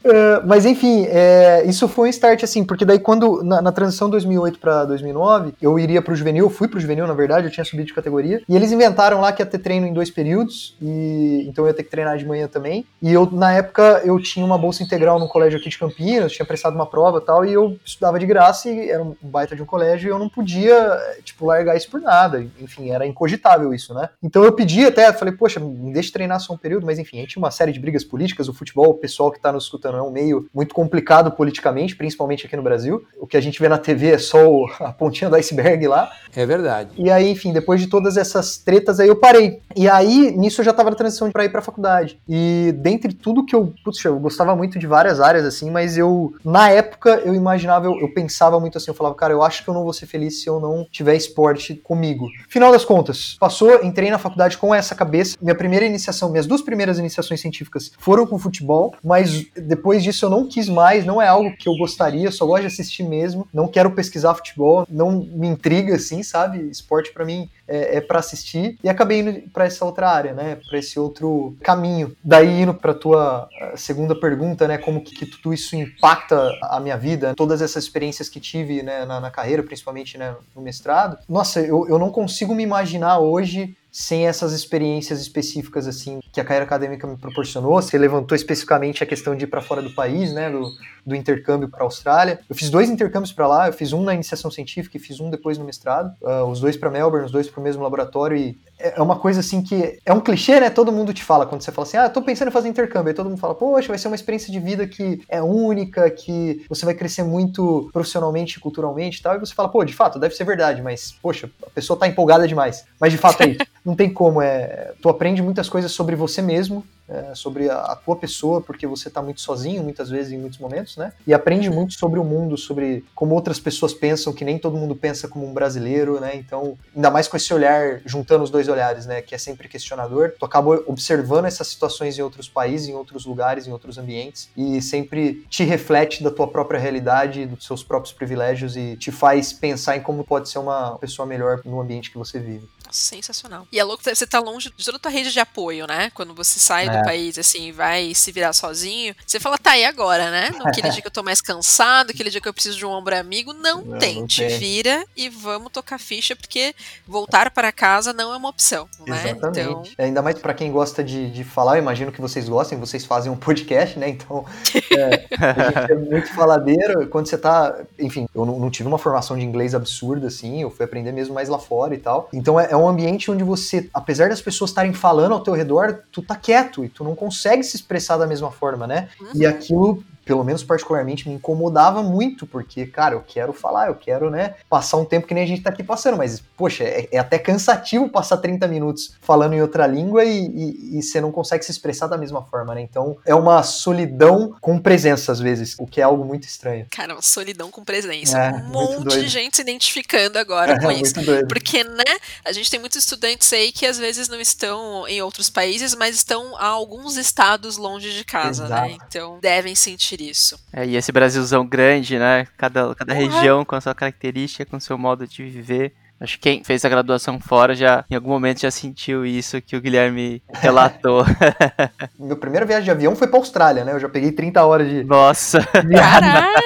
[SPEAKER 7] É, mas enfim, é, isso foi um start assim, porque daí quando, na, na transição 2008 pra 2009, eu iria pro juvenil, fui pro juvenil na verdade, eu tinha subido de categoria, e eles inventaram lá que ia ter treino em dois períodos, e então eu ia ter que treinar de manhã também, e eu, na época, eu tinha uma bolsa integral num colégio aqui de Campinas, tinha prestado uma prova e tal, e eu estudava de graça, e era um baita de um colégio, e eu não podia, tipo, largar isso por nada, enfim, era incogitável isso, né? Então eu pedi até, falei, poxa, me deixa treinar só um período, mas enfim, a gente tinha uma série de brigas políticas, o futebol, o pessoal que tá nos escutando é um meio muito complicado politicamente, principalmente aqui no Brasil. O que a gente vê na TV é só o- a pontinha do iceberg lá.
[SPEAKER 2] É verdade.
[SPEAKER 7] E aí, enfim, depois de todas essas tretas aí eu parei. E aí, nisso eu já tava na transição pra ir pra faculdade. E dentre tudo que eu, putz, eu gostava muito de várias áreas assim, mas eu na época eu imaginava, eu, eu pensava muito assim, eu falava, cara, eu acho que eu não vou ser feliz se eu não tiver esporte comigo. Final das contas, passou, entrei na faculdade com essa cabeça. Minha primeira iniciação, minhas duas primeiras iniciações científicas foram com futebol, mas depois disso eu não quis mais, não é algo que eu gostaria, só gosto de assistir mesmo, não quero pesquisar futebol, não me intriga assim, sabe? Esporte pra mim é, é para assistir e acabei indo pra essa outra área, né? Pra esse outro caminho. Daí indo pra tua eh, segunda pergunta, né? Como que, que tudo isso impacta a minha vida, todas essas experiências que tive né, na, na carreira, principalmente né, no mestrado. Nossa, eu, eu não consigo me imaginar hoje sem essas experiências específicas assim que a carreira acadêmica me proporcionou. Você levantou especificamente a questão de ir para fora do país, né, do, do intercâmbio para a Austrália. Eu fiz dois intercâmbios para lá, eu fiz um na iniciação científica e fiz um depois no mestrado. Ah, os dois para Melbourne, os dois para o mesmo laboratório e é é uma coisa assim que é um clichê, né? Todo mundo te fala quando você fala assim: "Ah, eu tô pensando em fazer intercâmbio". Aí todo mundo fala: "Poxa, vai ser uma experiência de vida que é única, que você vai crescer muito profissionalmente, culturalmente e tal". E você fala: "Pô, de fato, deve ser verdade, mas poxa, a pessoa tá empolgada demais". Mas de fato é isso. Não tem como, é, tu aprende muitas coisas sobre você mesmo, é, sobre a, a tua pessoa, porque você tá muito sozinho muitas vezes em muitos momentos, né? E aprende muito sobre o mundo, sobre como outras pessoas pensam, que nem todo mundo pensa como um brasileiro, né? Então, ainda mais com esse olhar, juntando os dois olhares, né? Que é sempre questionador, tu acaba observando essas situações em outros países, em outros lugares, em outros ambientes, e sempre te reflete da tua própria realidade, dos seus próprios privilégios e te faz pensar em como pode ser uma pessoa melhor no ambiente que você vive.
[SPEAKER 6] Sensacional. E é louco você tá longe de toda a tua rede de apoio, né? Quando você sai
[SPEAKER 7] É.
[SPEAKER 6] do país, assim, vai se virar sozinho, você fala, tá, e agora, né? Naquele dia que eu tô mais cansado, aquele dia que eu preciso de um ombro amigo, não,
[SPEAKER 7] Não,
[SPEAKER 6] tem.
[SPEAKER 7] não
[SPEAKER 6] Te
[SPEAKER 7] tem.
[SPEAKER 6] vira e vamos tocar ficha, porque voltar para casa não é uma opção, né?
[SPEAKER 7] Exatamente.
[SPEAKER 6] Então,
[SPEAKER 7] Ainda mais pra quem gosta de, de falar, eu imagino que vocês gostem, vocês fazem um podcast, né? Então, é, a gente é muito faladeiro. Quando você tá. Enfim, eu não, não tive uma formação de inglês absurda, assim, eu fui aprender mesmo mais lá fora e tal. Então, é, é um ambiente onde você, apesar das pessoas estarem falando ao teu redor, tu tá quieto e tu não consegue se expressar da mesma forma, né? E aquilo. Pelo menos particularmente me incomodava muito, porque, cara, eu quero falar, eu quero, né, passar um tempo que nem a gente tá aqui passando, mas, poxa, é, é até cansativo passar 30 minutos falando em outra língua e, e, e você não consegue se expressar da mesma forma, né? Então é uma solidão com presença, às vezes, o que é algo muito estranho.
[SPEAKER 6] cara, uma solidão com presença.
[SPEAKER 7] É,
[SPEAKER 6] um monte
[SPEAKER 7] doido.
[SPEAKER 6] de gente se identificando agora com isso. Porque, né, a gente tem muitos estudantes aí que às vezes não estão em outros países, mas estão a alguns estados longe de casa, né?
[SPEAKER 7] Exato.
[SPEAKER 6] Então devem sentir isso.
[SPEAKER 5] É, e esse Brasilzão grande, né? Cada, cada região com a sua característica, com o seu modo de viver. Acho que quem fez a graduação fora já, em algum momento, já sentiu isso que o Guilherme relatou.
[SPEAKER 7] Minha primeira viagem de avião foi pra Austrália, né? Eu já peguei 30 horas de
[SPEAKER 5] Nossa!
[SPEAKER 6] Caraca!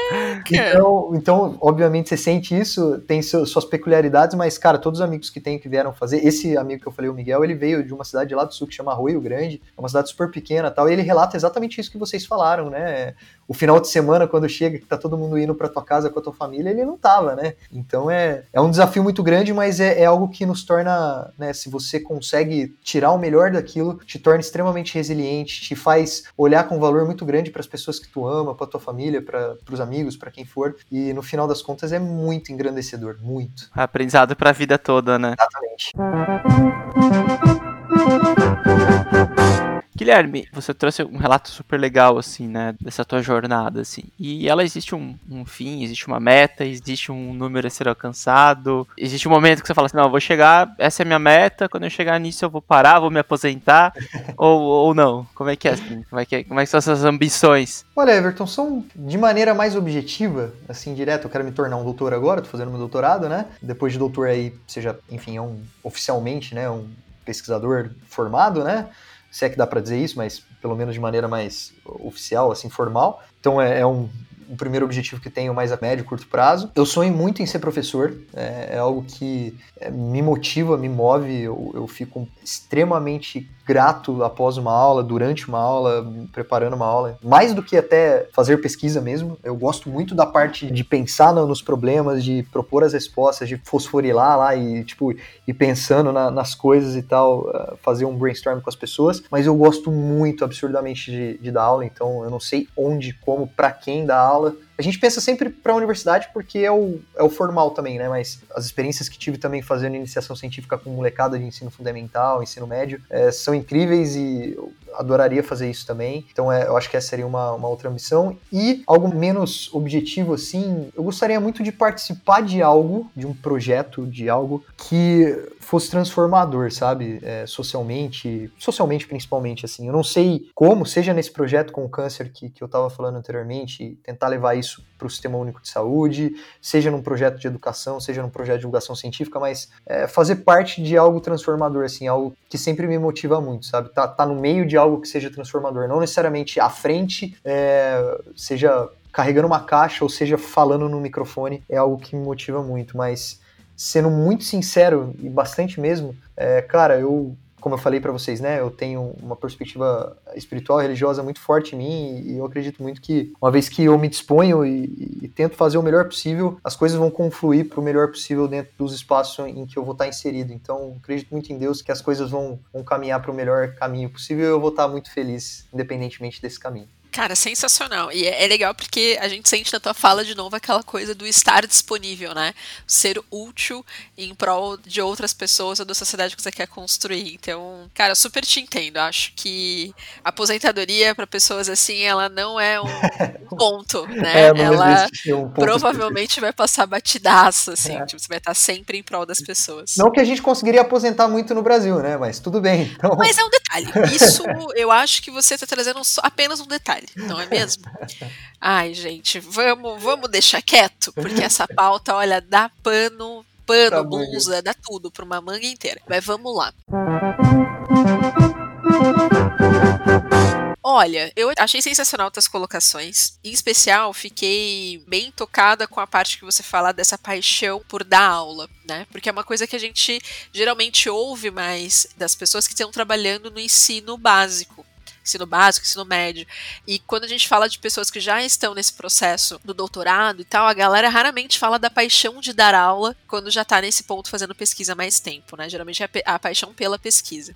[SPEAKER 7] Então, então, obviamente, você sente isso, tem seu- suas peculiaridades, mas, cara, todos os amigos que tenho que vieram fazer, esse amigo que eu falei, o Miguel, ele veio de uma cidade lá do sul que chama Arroio Grande, é uma cidade super pequena e tal, e ele relata exatamente isso que vocês falaram, né? O final de semana, quando chega, que tá todo mundo indo pra tua casa com a tua família, ele não tava, né? Então é, é um desafio muito grande, mas é, é algo que nos torna, né? Se você consegue tirar o melhor daquilo, te torna extremamente resiliente, te faz olhar com valor muito grande para as pessoas que tu ama, pra tua família, para os amigos, para quem for. E no final das contas é muito engrandecedor, muito.
[SPEAKER 5] Aprendizado pra vida toda, né?
[SPEAKER 7] Exatamente.
[SPEAKER 5] Guilherme, você trouxe um relato super legal, assim, né, dessa tua jornada, assim. E ela existe um, um fim, existe uma meta, existe um número a ser alcançado, existe um momento que você fala assim, não, eu vou chegar, essa é a minha meta, quando eu chegar nisso eu vou parar, vou me aposentar, ou, ou não? Como é que é, assim? Como é que, é, como é que são essas ambições?
[SPEAKER 7] Olha, Everton, são de maneira mais objetiva, assim, direto, eu quero me tornar um doutor agora, tô fazendo meu doutorado, né? Depois de doutor aí, seja, enfim, é um, oficialmente, né, um pesquisador formado, né? Se é que dá para dizer isso, mas pelo menos de maneira mais oficial, assim, formal. Então é, é um, um, primeiro objetivo que tenho mais a médio e curto prazo. Eu sonho muito em ser professor, é, é algo que é, me motiva, me move, eu, eu fico extremamente grato após uma aula, durante uma aula, preparando uma aula. Mais do que até fazer pesquisa mesmo. Eu gosto muito da parte de pensar nos problemas, de propor as respostas, de fosforilar lá e, tipo, ir pensando na, nas coisas e tal, eh, fazer um brainstorm com as pessoas. Mas eu gosto muito, absurdamente, de, de dar aula, então eu não sei onde, como, para quem dar aula aula a gente pensa sempre para a universidade porque é o, é o formal também, né? Mas as experiências que tive também fazendo iniciação científica com molecada de ensino fundamental, ensino médio, é, são incríveis e eu adoraria fazer isso também. Então é, eu acho que essa seria uma, uma outra ambição. E algo menos objetivo, assim, eu gostaria muito de participar de algo, de um projeto, de algo que fosse transformador, sabe? É, socialmente, socialmente principalmente, assim. Eu não sei como, seja nesse projeto com o câncer que, que eu estava falando anteriormente, tentar levar isso para o Sistema Único de Saúde, seja num projeto de educação, seja num projeto de divulgação científica, mas é, fazer parte de algo transformador, assim, algo que sempre me motiva muito, sabe? Tá, tá no meio de algo que seja transformador, não necessariamente à frente, é, seja carregando uma caixa ou seja falando no microfone, é algo que me motiva muito, mas sendo muito sincero e bastante mesmo, é, cara, eu, como eu falei para vocês, né, eu tenho uma perspectiva espiritual, religiosa muito forte em mim e eu acredito muito que uma vez que eu me disponho e, e tento fazer o melhor possível, as coisas vão confluir para o melhor possível dentro dos espaços em que eu vou estar inserido. Então, acredito muito em Deus que as coisas vão, vão caminhar para o melhor caminho possível e eu vou estar muito feliz, independentemente desse caminho.
[SPEAKER 6] Cara, sensacional. E é, é, legal porque a gente sente na tua fala de novo aquela coisa do estar disponível, né? Ser útil em prol de outras pessoas ou da sociedade que você quer construir. Então, cara, eu super te entendo. Acho que aposentadoria para pessoas assim, ela não é um ponto, né? É, ela um ponto provavelmente específico. vai passar batidaço, assim. É. Tipo, você vai estar sempre em prol das pessoas.
[SPEAKER 7] Não que a gente conseguiria aposentar muito no Brasil, né? Mas tudo bem. Então...
[SPEAKER 6] Mas é um detalhe. Isso eu acho que você está trazendo apenas um detalhe não é mesmo? Ai, gente, vamos, vamos deixar quieto, porque essa pauta, olha, dá pano, pano, tá blusa, dá tudo para uma manga inteira. Mas vamos lá. Olha, eu achei sensacional tuas colocações. Em especial, fiquei bem tocada com a parte que você fala dessa paixão por dar aula, né? Porque é uma coisa que a gente geralmente ouve mais das pessoas que estão trabalhando no ensino básico ensino básico, ensino médio. E quando a gente fala de pessoas que já estão nesse processo do doutorado e tal, a galera raramente fala da paixão de dar aula quando já está nesse ponto fazendo pesquisa há mais tempo, né? Geralmente é a paixão pela pesquisa.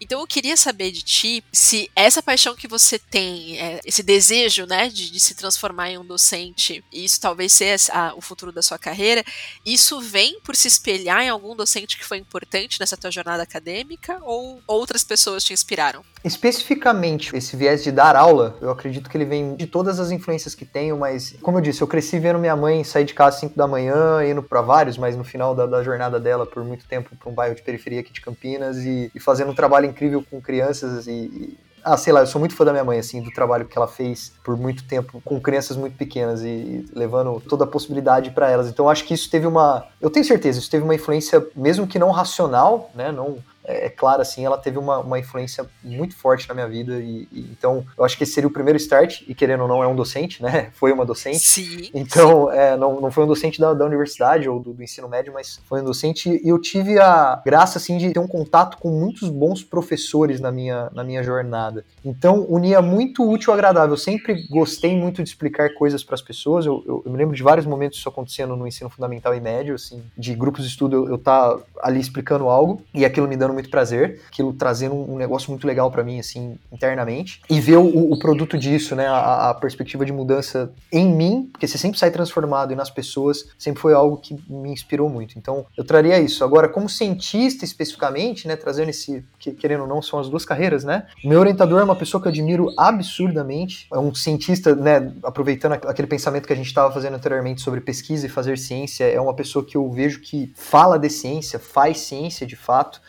[SPEAKER 6] Então eu queria saber de ti se essa paixão que você tem, é, esse desejo, né, de, de, se transformar em um docente, e isso talvez seja a, o futuro da sua carreira, isso vem por se espelhar em algum docente que foi importante nessa tua jornada acadêmica ou outras pessoas te inspiraram?
[SPEAKER 7] Especificamente, esse viés de dar aula, eu acredito que ele vem de todas as influências que tenho, mas, como eu disse, eu cresci vendo minha mãe sair de casa às 5 da manhã, indo para vários, mas no final da, da, jornada dela, por muito tempo, para um bairro de periferia aqui de Campinas, e, e fazendo um trabalho incrível com crianças e, e ah, sei lá, eu sou muito fã da minha mãe, assim, do trabalho que ela fez por muito tempo com crianças muito pequenas e, e levando toda a possibilidade para elas. Então, acho que isso teve uma. Eu tenho certeza, isso teve uma influência, mesmo que não racional, né? Não é, é clara, assim, ela teve uma, uma influência muito forte na minha vida. E, e, então, eu acho que esse seria o primeiro start, e querendo ou não, é um docente, né? Foi uma docente.
[SPEAKER 6] Sim.
[SPEAKER 7] Então, é, não, não foi um docente da, da universidade ou do, do, ensino médio, mas foi um docente. E eu tive a graça, assim, de ter um contato com muitos bons professores na minha, na minha jornada. Então, unia muito útil ao agradável. Eu sempre gostei muito de explicar coisas para as pessoas. Eu, eu, eu, me lembro de vários momentos isso acontecendo no ensino fundamental e médio, assim, de grupos de estudo eu, eu tá ali explicando algo e aquilo me dando muito prazer, aquilo trazendo um, um negócio muito legal para mim, assim, internamente. E ver o, o produto disso, né, a, a, perspectiva de mudança em mim, porque você sempre sai transformado e nas pessoas, sempre foi algo que me inspirou muito. Então, eu traria isso. Agora, como cientista especificamente, né, trazendo esse, que, querendo ou não, são as duas carreiras, né? Meu orientador é uma pessoa que eu admiro absurdamente, é um cientista, né, aproveitando aquele pensamento que a gente estava fazendo anteriormente sobre pesquisa e fazer ciência, é uma pessoa que eu vejo que fala de ciência, faz ciência de fato.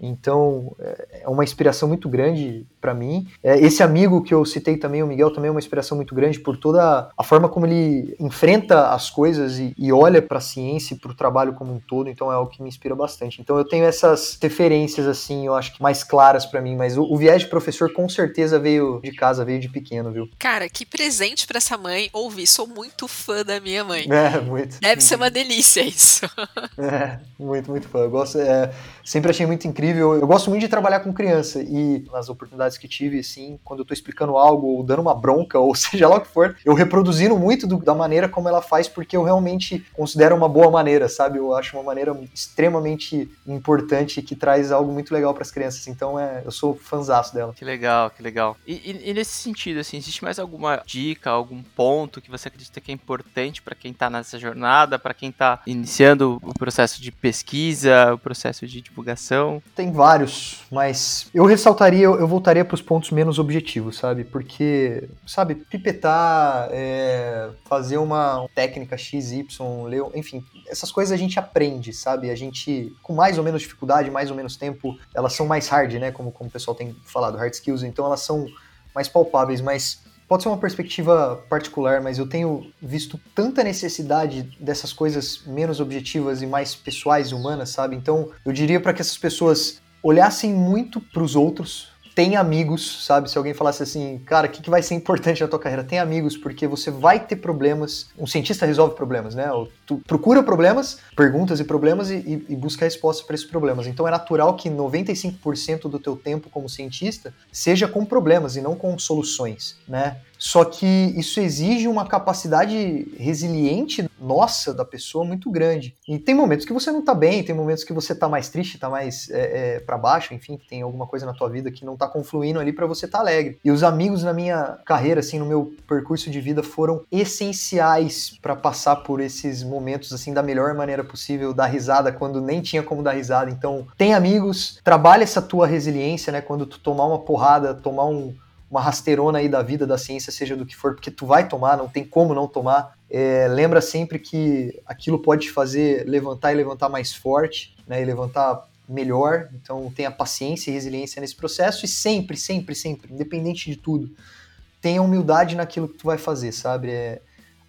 [SPEAKER 7] Então, é uma inspiração muito grande para mim. É, esse amigo que eu citei também, o Miguel, também é uma inspiração muito grande por toda a forma como ele enfrenta as coisas e, e olha para a ciência e para o trabalho como um todo. Então, é algo que me inspira bastante. Então, eu tenho essas referências, assim, eu acho que mais claras para mim. Mas o, o, viés de professor, com certeza, veio de casa, veio de pequeno, viu?
[SPEAKER 6] Cara, que presente para essa mãe ouvir. Sou muito fã da minha mãe.
[SPEAKER 7] É, muito.
[SPEAKER 6] Deve ser uma delícia isso.
[SPEAKER 7] é, muito, muito fã. Eu gosto, é, sempre achei muito incrível incrível. Eu gosto muito de trabalhar com criança e nas oportunidades que tive, assim, quando eu tô explicando algo ou dando uma bronca, ou seja lá o que for, eu reproduzindo muito do, da maneira como ela faz, porque eu realmente considero uma boa maneira, sabe? Eu acho uma maneira extremamente importante que traz algo muito legal para as crianças. Então, é, eu sou fãzaço dela.
[SPEAKER 5] Que legal, que legal. E, e, e, nesse sentido, assim, existe mais alguma dica, algum ponto que você acredita que é importante para quem tá nessa jornada, para quem tá iniciando o processo de pesquisa, o processo de divulgação?
[SPEAKER 7] Tem vários, mas eu ressaltaria, eu voltaria para os pontos menos objetivos, sabe? Porque, sabe, pipetar, é, fazer uma técnica X, Y, ler, enfim, essas coisas a gente aprende, sabe? A gente, com mais ou menos dificuldade, mais ou menos tempo, elas são mais hard, né? Como, como o pessoal tem falado, hard skills, então elas são mais palpáveis, mas pode ser uma perspectiva particular, mas eu tenho visto tanta necessidade dessas coisas menos objetivas e mais pessoais e humanas, sabe? Então, eu diria para que essas pessoas olhassem muito para os outros, tem amigos, sabe? Se alguém falasse assim, cara, o que, que vai ser importante na tua carreira? Tem amigos, porque você vai ter problemas. Um cientista resolve problemas, né? Tu procura problemas, perguntas e problemas e, e busca respostas para esses problemas. Então é natural que 95% do teu tempo como cientista seja com problemas e não com soluções, né? Só que isso exige uma capacidade resiliente nossa da pessoa muito grande. E tem momentos que você não tá bem, tem momentos que você tá mais triste, tá mais é, é, para baixo, enfim, que tem alguma coisa na tua vida que não tá confluindo ali para você tá alegre. E os amigos na minha carreira, assim, no meu percurso de vida foram essenciais para passar por esses momentos assim da melhor maneira possível, dar risada quando nem tinha como dar risada. Então, tem amigos, trabalha essa tua resiliência, né, quando tu tomar uma porrada, tomar um uma rasteirona aí da vida, da ciência, seja do que for, porque tu vai tomar, não tem como não tomar. É, lembra sempre que aquilo pode te fazer levantar e levantar mais forte, né, e levantar melhor. Então tenha paciência e resiliência nesse processo e sempre, sempre, sempre, independente de tudo, tenha humildade naquilo que tu vai fazer, sabe? É,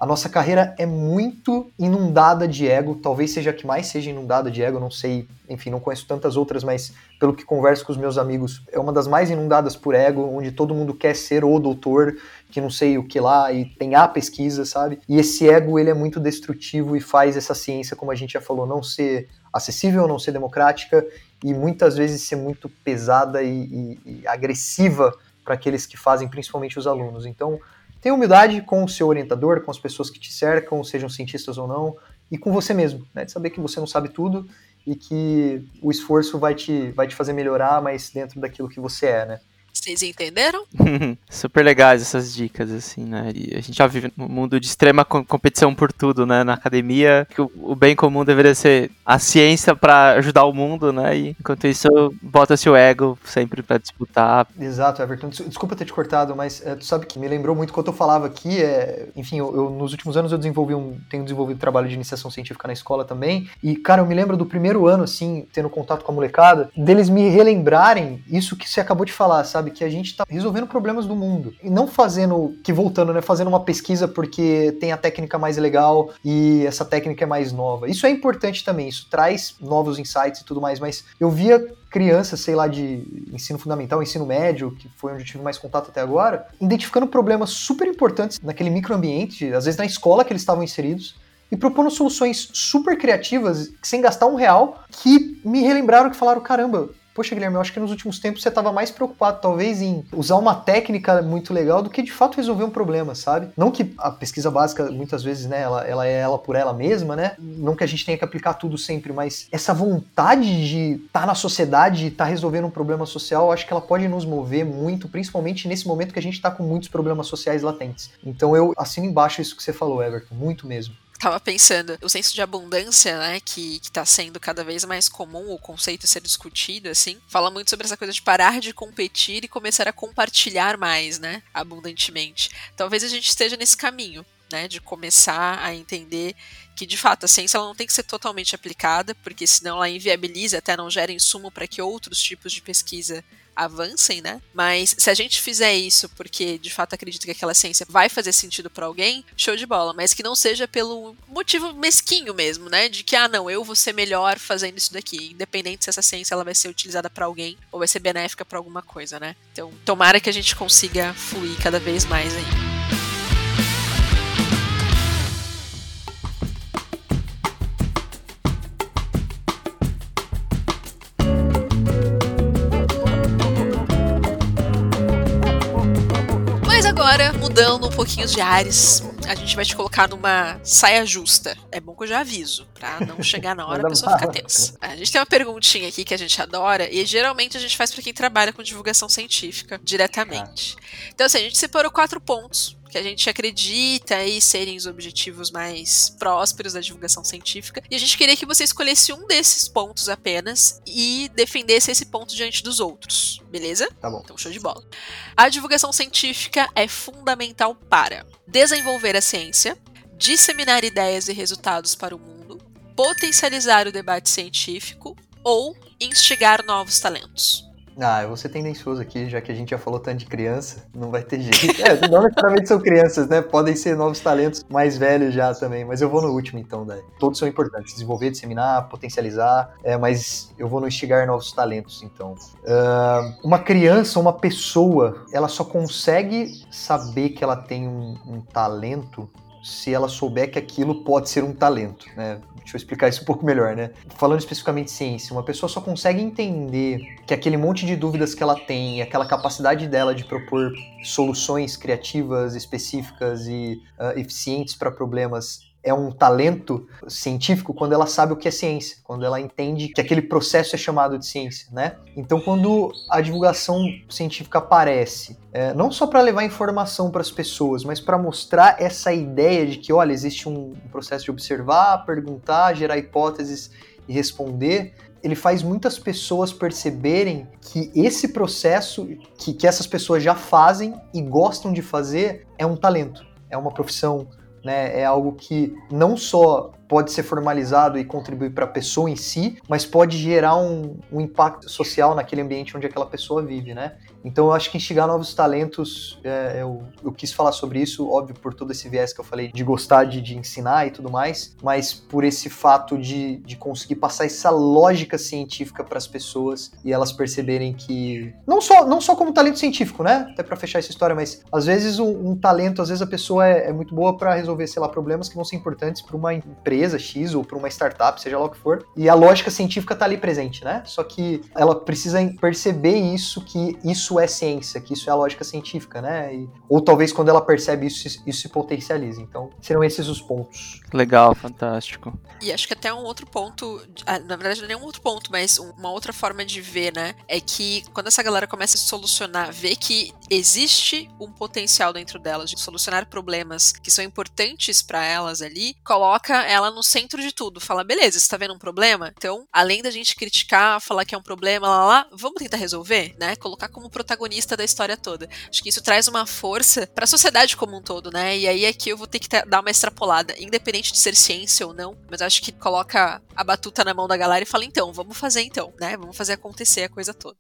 [SPEAKER 7] a nossa carreira é muito inundada de ego, talvez seja a que mais seja inundada de ego, não sei, enfim, não conheço tantas outras, mas pelo que converso com os meus amigos, é uma das mais inundadas por ego, onde todo mundo quer ser o doutor, que não sei o que lá, e tem a pesquisa, sabe? E esse ego, ele é muito destrutivo e faz essa ciência, como a gente já falou, não ser acessível, não ser democrática e muitas vezes ser muito pesada e, e, e agressiva para aqueles que fazem, principalmente os alunos. Então, Tenha humildade com o seu orientador, com as pessoas que te cercam, sejam cientistas ou não, e com você mesmo, né? De saber que você não sabe tudo e que o esforço vai te, vai te fazer melhorar, mas dentro daquilo que você é, né?
[SPEAKER 6] Vocês entenderam?
[SPEAKER 5] Super legais essas dicas, assim, né? E a gente já vive um mundo de extrema competição por tudo, né? Na academia, que o, bem comum deveria ser a ciência para ajudar o mundo, né? E enquanto isso, bota-se o ego sempre para disputar.
[SPEAKER 7] Exato, Everton. Desculpa ter te cortado, mas é, tu sabe que me lembrou muito quando eu falava aqui, é, enfim, eu, eu, nos últimos anos eu desenvolvi um, tenho desenvolvido trabalho de iniciação científica na escola também, e, cara, eu me lembro do primeiro ano, assim, tendo contato com a molecada, deles me relembrarem isso que você acabou de falar, sabe? Sabe? Que a gente tá resolvendo problemas do mundo. E não fazendo, que voltando, né? Fazendo uma pesquisa porque tem a técnica mais legal e essa técnica é mais nova. Isso é importante também, isso traz novos insights e tudo mais, mas eu via crianças, sei lá, de ensino fundamental, ensino médio, que foi onde eu tive mais contato até agora, identificando problemas super importantes naquele microambiente, às vezes na escola que eles estavam inseridos, e propondo soluções super criativas, sem gastar um real, que me relembraram que falaram: caramba, Poxa, Guilherme, eu acho que nos últimos tempos você estava mais preocupado, talvez, em usar uma técnica muito legal do que de fato resolver um problema, sabe? Não que a pesquisa básica, muitas vezes, né, ela, ela é ela por ela mesma, né? Não que a gente tenha que aplicar tudo sempre, mas essa vontade de estar tá na sociedade, estar tá resolvendo um problema social, eu acho que ela pode nos mover muito, principalmente nesse momento que a gente está com muitos problemas sociais latentes. Então eu assino embaixo isso que você falou, Everton, muito mesmo
[SPEAKER 6] tava pensando, o senso de abundância, né, que, que tá sendo cada vez mais comum, o conceito ser discutido, assim, fala muito sobre essa coisa de parar de competir e começar a compartilhar mais, né, abundantemente. Talvez a gente esteja nesse caminho, né, de começar a entender que de fato a ciência não tem que ser totalmente aplicada, porque senão ela inviabiliza, até não gera insumo para que outros tipos de pesquisa avancem, né? Mas se a gente fizer isso porque de fato acredita que aquela ciência vai fazer sentido para alguém, show de bola, mas que não seja pelo motivo mesquinho mesmo, né? De que ah, não, eu vou ser melhor fazendo isso daqui, independente se essa ciência ela vai ser utilizada para alguém ou vai ser benéfica para alguma coisa, né? Então, tomara que a gente consiga fluir cada vez mais aí. Agora, mudando um pouquinho de ares, a gente vai te colocar numa saia justa. É bom que eu já aviso, pra não chegar na hora a pessoa ficar tensa. A gente tem uma perguntinha aqui que a gente adora e geralmente a gente faz para quem trabalha com divulgação científica diretamente. Então, assim, a gente separou quatro pontos que a gente acredita aí serem os objetivos mais prósperos da divulgação científica. E a gente queria que você escolhesse um desses pontos apenas e defendesse esse ponto diante dos outros, beleza?
[SPEAKER 7] Tá bom.
[SPEAKER 6] Então, show de bola. A divulgação científica é fundamental para desenvolver a ciência, disseminar ideias e resultados para o mundo, potencializar o debate científico ou instigar novos talentos.
[SPEAKER 7] Ah, eu vou ser tendencioso aqui, já que a gente já falou tanto de criança, não vai ter jeito. É, não necessariamente são crianças, né? Podem ser novos talentos mais velhos já também, mas eu vou no último então, daí. Todos são importantes, desenvolver, disseminar, potencializar, é, mas eu vou no instigar novos talentos, então. Uh, uma criança, uma pessoa, ela só consegue saber que ela tem um, um talento se ela souber que aquilo pode ser um talento, né? Deixa eu explicar isso um pouco melhor, né? Falando especificamente ciência, uma pessoa só consegue entender que aquele monte de dúvidas que ela tem, aquela capacidade dela de propor soluções criativas, específicas e uh, eficientes para problemas é um talento científico quando ela sabe o que é ciência, quando ela entende que aquele processo é chamado de ciência, né? Então, quando a divulgação científica aparece, é, não só para levar informação para as pessoas, mas para mostrar essa ideia de que, olha, existe um processo de observar, perguntar, gerar hipóteses e responder, ele faz muitas pessoas perceberem que esse processo que, que essas pessoas já fazem e gostam de fazer é um talento, é uma profissão, né? É algo que não só pode ser formalizado e contribuir para a pessoa em si, mas pode gerar um, um, impacto social naquele ambiente onde aquela pessoa vive, né? Então eu acho que instigar novos talentos, é, eu, eu, quis falar sobre isso, óbvio, por todo esse viés que eu falei, de gostar de, de ensinar e tudo mais, mas por esse fato de, de conseguir passar essa lógica científica para as pessoas e elas perceberem que, não só, não só como talento científico, né? Até para fechar essa história, mas às vezes um, um talento, às vezes a pessoa é, é muito boa para resolver, sei lá, problemas que vão ser importantes para uma empresa X ou para uma startup, seja lá o que for, e a lógica científica está ali presente, né? Só que ela precisa perceber isso, que isso isso é ciência, que isso é a lógica científica, né? E, ou talvez quando ela percebe isso, isso se potencializa. Então, serão esses os pontos.
[SPEAKER 5] Legal, fantástico.
[SPEAKER 6] E acho que até um outro ponto, ah, na verdade não é um outro ponto, mas uma outra forma de ver, né? É que quando essa galera começa a solucionar, ver que existe um potencial dentro delas de solucionar problemas que são importantes para elas ali, coloca ela no centro de tudo. Fala, beleza, você tá vendo um problema? Então, além da gente criticar, falar que é um problema, lá, lá, vamos tentar resolver, né? Colocar como protagonista da história toda. Acho que isso traz uma força para a sociedade como um todo, né? E aí aqui eu vou ter que dar uma extrapolada, independente de ser ciência ou não, mas acho que coloca a batuta na mão da galera e fala então, vamos fazer então, né? Vamos fazer acontecer a coisa toda.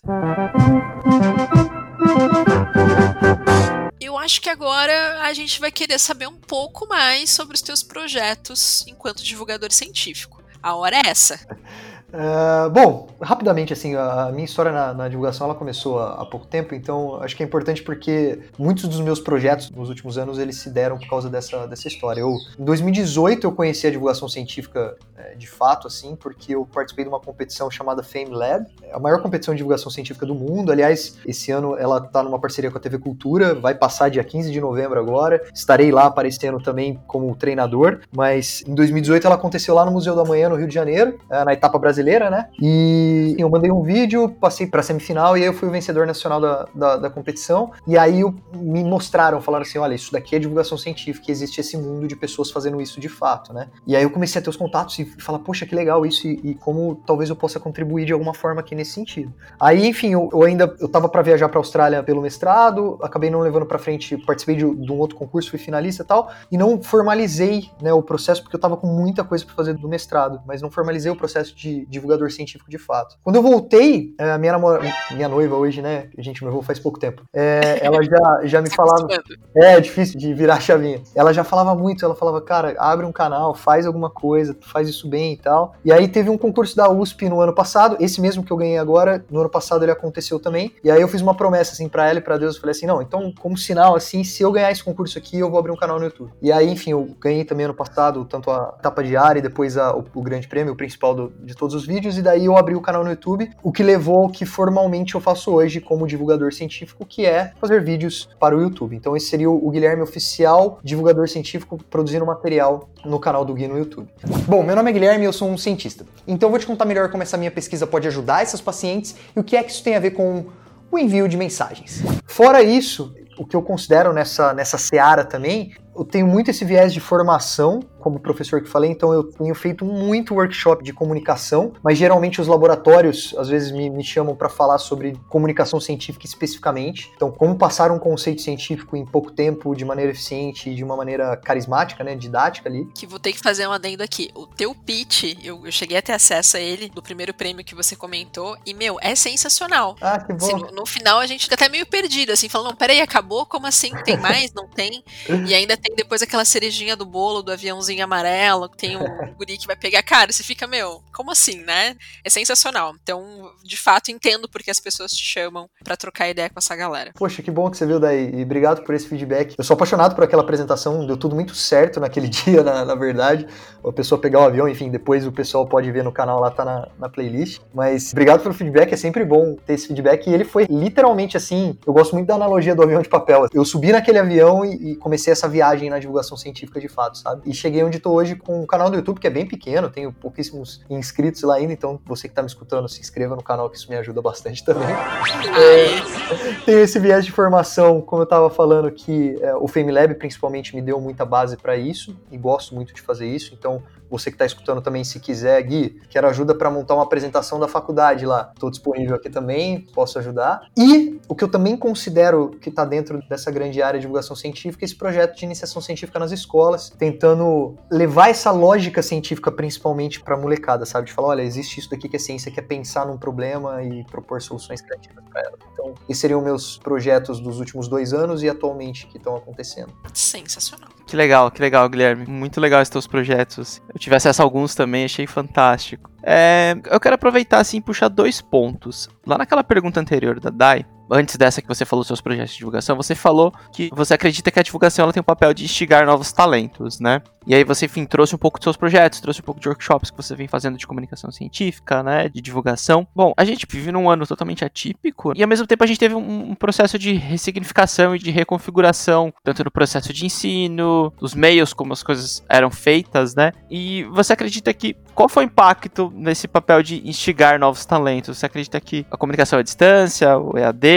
[SPEAKER 6] Eu acho que agora a gente vai querer saber um pouco mais sobre os teus projetos enquanto divulgador científico. A hora é essa.
[SPEAKER 7] Uh, bom, rapidamente, assim, a minha história na, na divulgação ela começou há, há, pouco tempo, então acho que é importante porque muitos dos meus projetos nos últimos anos eles se deram por causa dessa, dessa história. Eu, em 2018 eu conheci a divulgação científica é, de fato, assim, porque eu participei de uma competição chamada Fame Lab, é a maior competição de divulgação científica do mundo. Aliás, esse ano ela está numa parceria com a TV Cultura, vai passar dia 15 de novembro agora. Estarei lá aparecendo também como treinador, mas em 2018 ela aconteceu lá no Museu da Manhã, no Rio de Janeiro, é, na etapa brasileira brasileira, né? E eu mandei um vídeo, passei pra semifinal e aí eu fui o vencedor nacional da, da, da competição. E aí eu, me mostraram, falaram assim: olha, isso daqui é divulgação científica, existe esse mundo de pessoas fazendo isso de fato, né? E aí eu comecei a ter os contatos e falar, poxa, que legal isso e, e como talvez eu possa contribuir de alguma forma aqui nesse sentido. Aí, enfim, eu, eu ainda eu tava para viajar para Austrália pelo mestrado, acabei não levando para frente, participei de, de, um outro concurso, fui finalista e tal, e não formalizei né, o processo porque eu tava com muita coisa para fazer do mestrado, mas não formalizei o processo de divulgador científico de fato. Quando eu voltei, a minha, namora... minha noiva hoje, né? Gente noivou faz pouco tempo. É, ela já, já me falava. É, é difícil de virar a chavinha. Ela já falava muito, ela falava, cara, abre um canal, faz alguma coisa, faz isso bem e tal. E aí teve um concurso da USP no ano passado, esse mesmo que eu ganhei agora, no ano passado ele aconteceu também. E aí eu fiz uma promessa assim para ela e para Deus, eu falei assim, não, então como sinal assim, se eu ganhar esse concurso aqui, eu vou abrir um canal no YouTube. E aí, enfim, eu ganhei também ano passado tanto a etapa diária e depois a, o, o grande prêmio, o principal do, de todos os vídeos e daí eu abri o canal no YouTube, o que levou ao que formalmente eu faço hoje como divulgador científico, que é fazer vídeos para o YouTube. Então esse seria o Guilherme oficial, divulgador científico, produzindo material no canal do Gui no YouTube. Bom, meu nome é Guilherme e eu sou um cientista. Então eu vou te contar melhor como essa minha pesquisa pode ajudar esses pacientes e o que é que isso tem a ver com o envio de mensagens. Fora isso, o que eu considero nessa, nessa seara também, eu tenho muito esse viés de formação como professor que falei, então eu tenho feito muito workshop de comunicação, mas geralmente os laboratórios às vezes me, me chamam para falar sobre comunicação científica especificamente. Então, como passar um conceito científico em pouco tempo, de maneira eficiente e de uma maneira carismática, né, didática ali.
[SPEAKER 6] Que vou ter que fazer um adendo aqui. O teu pitch, eu, eu cheguei a ter acesso a ele do primeiro prêmio que você comentou, e meu, é sensacional.
[SPEAKER 7] Ah, que bom. Assim,
[SPEAKER 6] no, no, final a gente fica até meio perdido, assim, falando, não, peraí, acabou? Como assim? Tem mais? Não tem? E ainda tem depois aquela cerejinha do bolo, do aviãozinho rosinha amarelo, tem um guri que vai pegar. Cara, você fica, meu, como assim, né? É sensacional. Então, de fato, entendo porque as pessoas te chamam para trocar ideia com essa galera.
[SPEAKER 7] Poxa, que bom que você viu daí. E obrigado por esse feedback. Eu sou apaixonado por aquela apresentação, deu tudo muito certo naquele dia, na, na verdade. A pessoa pegar o avião, enfim, depois o pessoal pode ver no canal lá, tá na, na playlist. Mas obrigado pelo feedback, é sempre bom ter esse feedback. E ele foi literalmente assim. Eu gosto muito da analogia do avião de papel. Eu subi naquele avião e, e comecei essa viagem na divulgação científica de fato, sabe? E cheguei onde estou hoje com um canal do YouTube que é bem pequeno, tenho pouquíssimos inscritos lá ainda, então você que está me escutando, se inscreva no canal que isso me ajuda bastante também. É, tenho esse viés de formação, como eu estava falando, que é, o FameLab principalmente me deu muita base para isso e gosto muito de fazer isso, então você que está escutando também, se quiser, Gui, quero ajuda para montar uma apresentação da faculdade lá. Estou disponível aqui também, posso ajudar. E o que eu também considero que está dentro dessa grande área de divulgação científica é esse projeto de iniciação científica nas escolas, tentando levar essa lógica científica principalmente para a molecada, sabe? De falar, olha, existe isso daqui que é ciência, que é pensar num problema e propor soluções criativas para ela. Então, esses seriam meus projetos dos últimos dois anos e atualmente que estão acontecendo.
[SPEAKER 6] Sensacional.
[SPEAKER 5] Que legal, que legal, Guilherme. Muito legal esses teus projetos. Eu tive acesso a alguns também, achei fantástico. É, eu quero aproveitar assim e puxar dois pontos. Lá naquela pergunta anterior da Dai, antes dessa que você falou seus projetos de divulgação, você falou que você acredita que a divulgação ela tem o papel de instigar novos talentos, né? E aí você, enfim, trouxe um pouco dos seus projetos, trouxe um pouco de workshops que você vem fazendo de comunicação científica, né, de divulgação. Bom, a gente vive num ano totalmente atípico e ao mesmo tempo a gente teve um, processo de ressignificação e de reconfiguração, tanto no processo de ensino, dos meios como as coisas eram feitas, né? E você acredita que qual foi o impacto nesse papel de instigar novos talentos? Você acredita que a comunicação à distância, o EAD,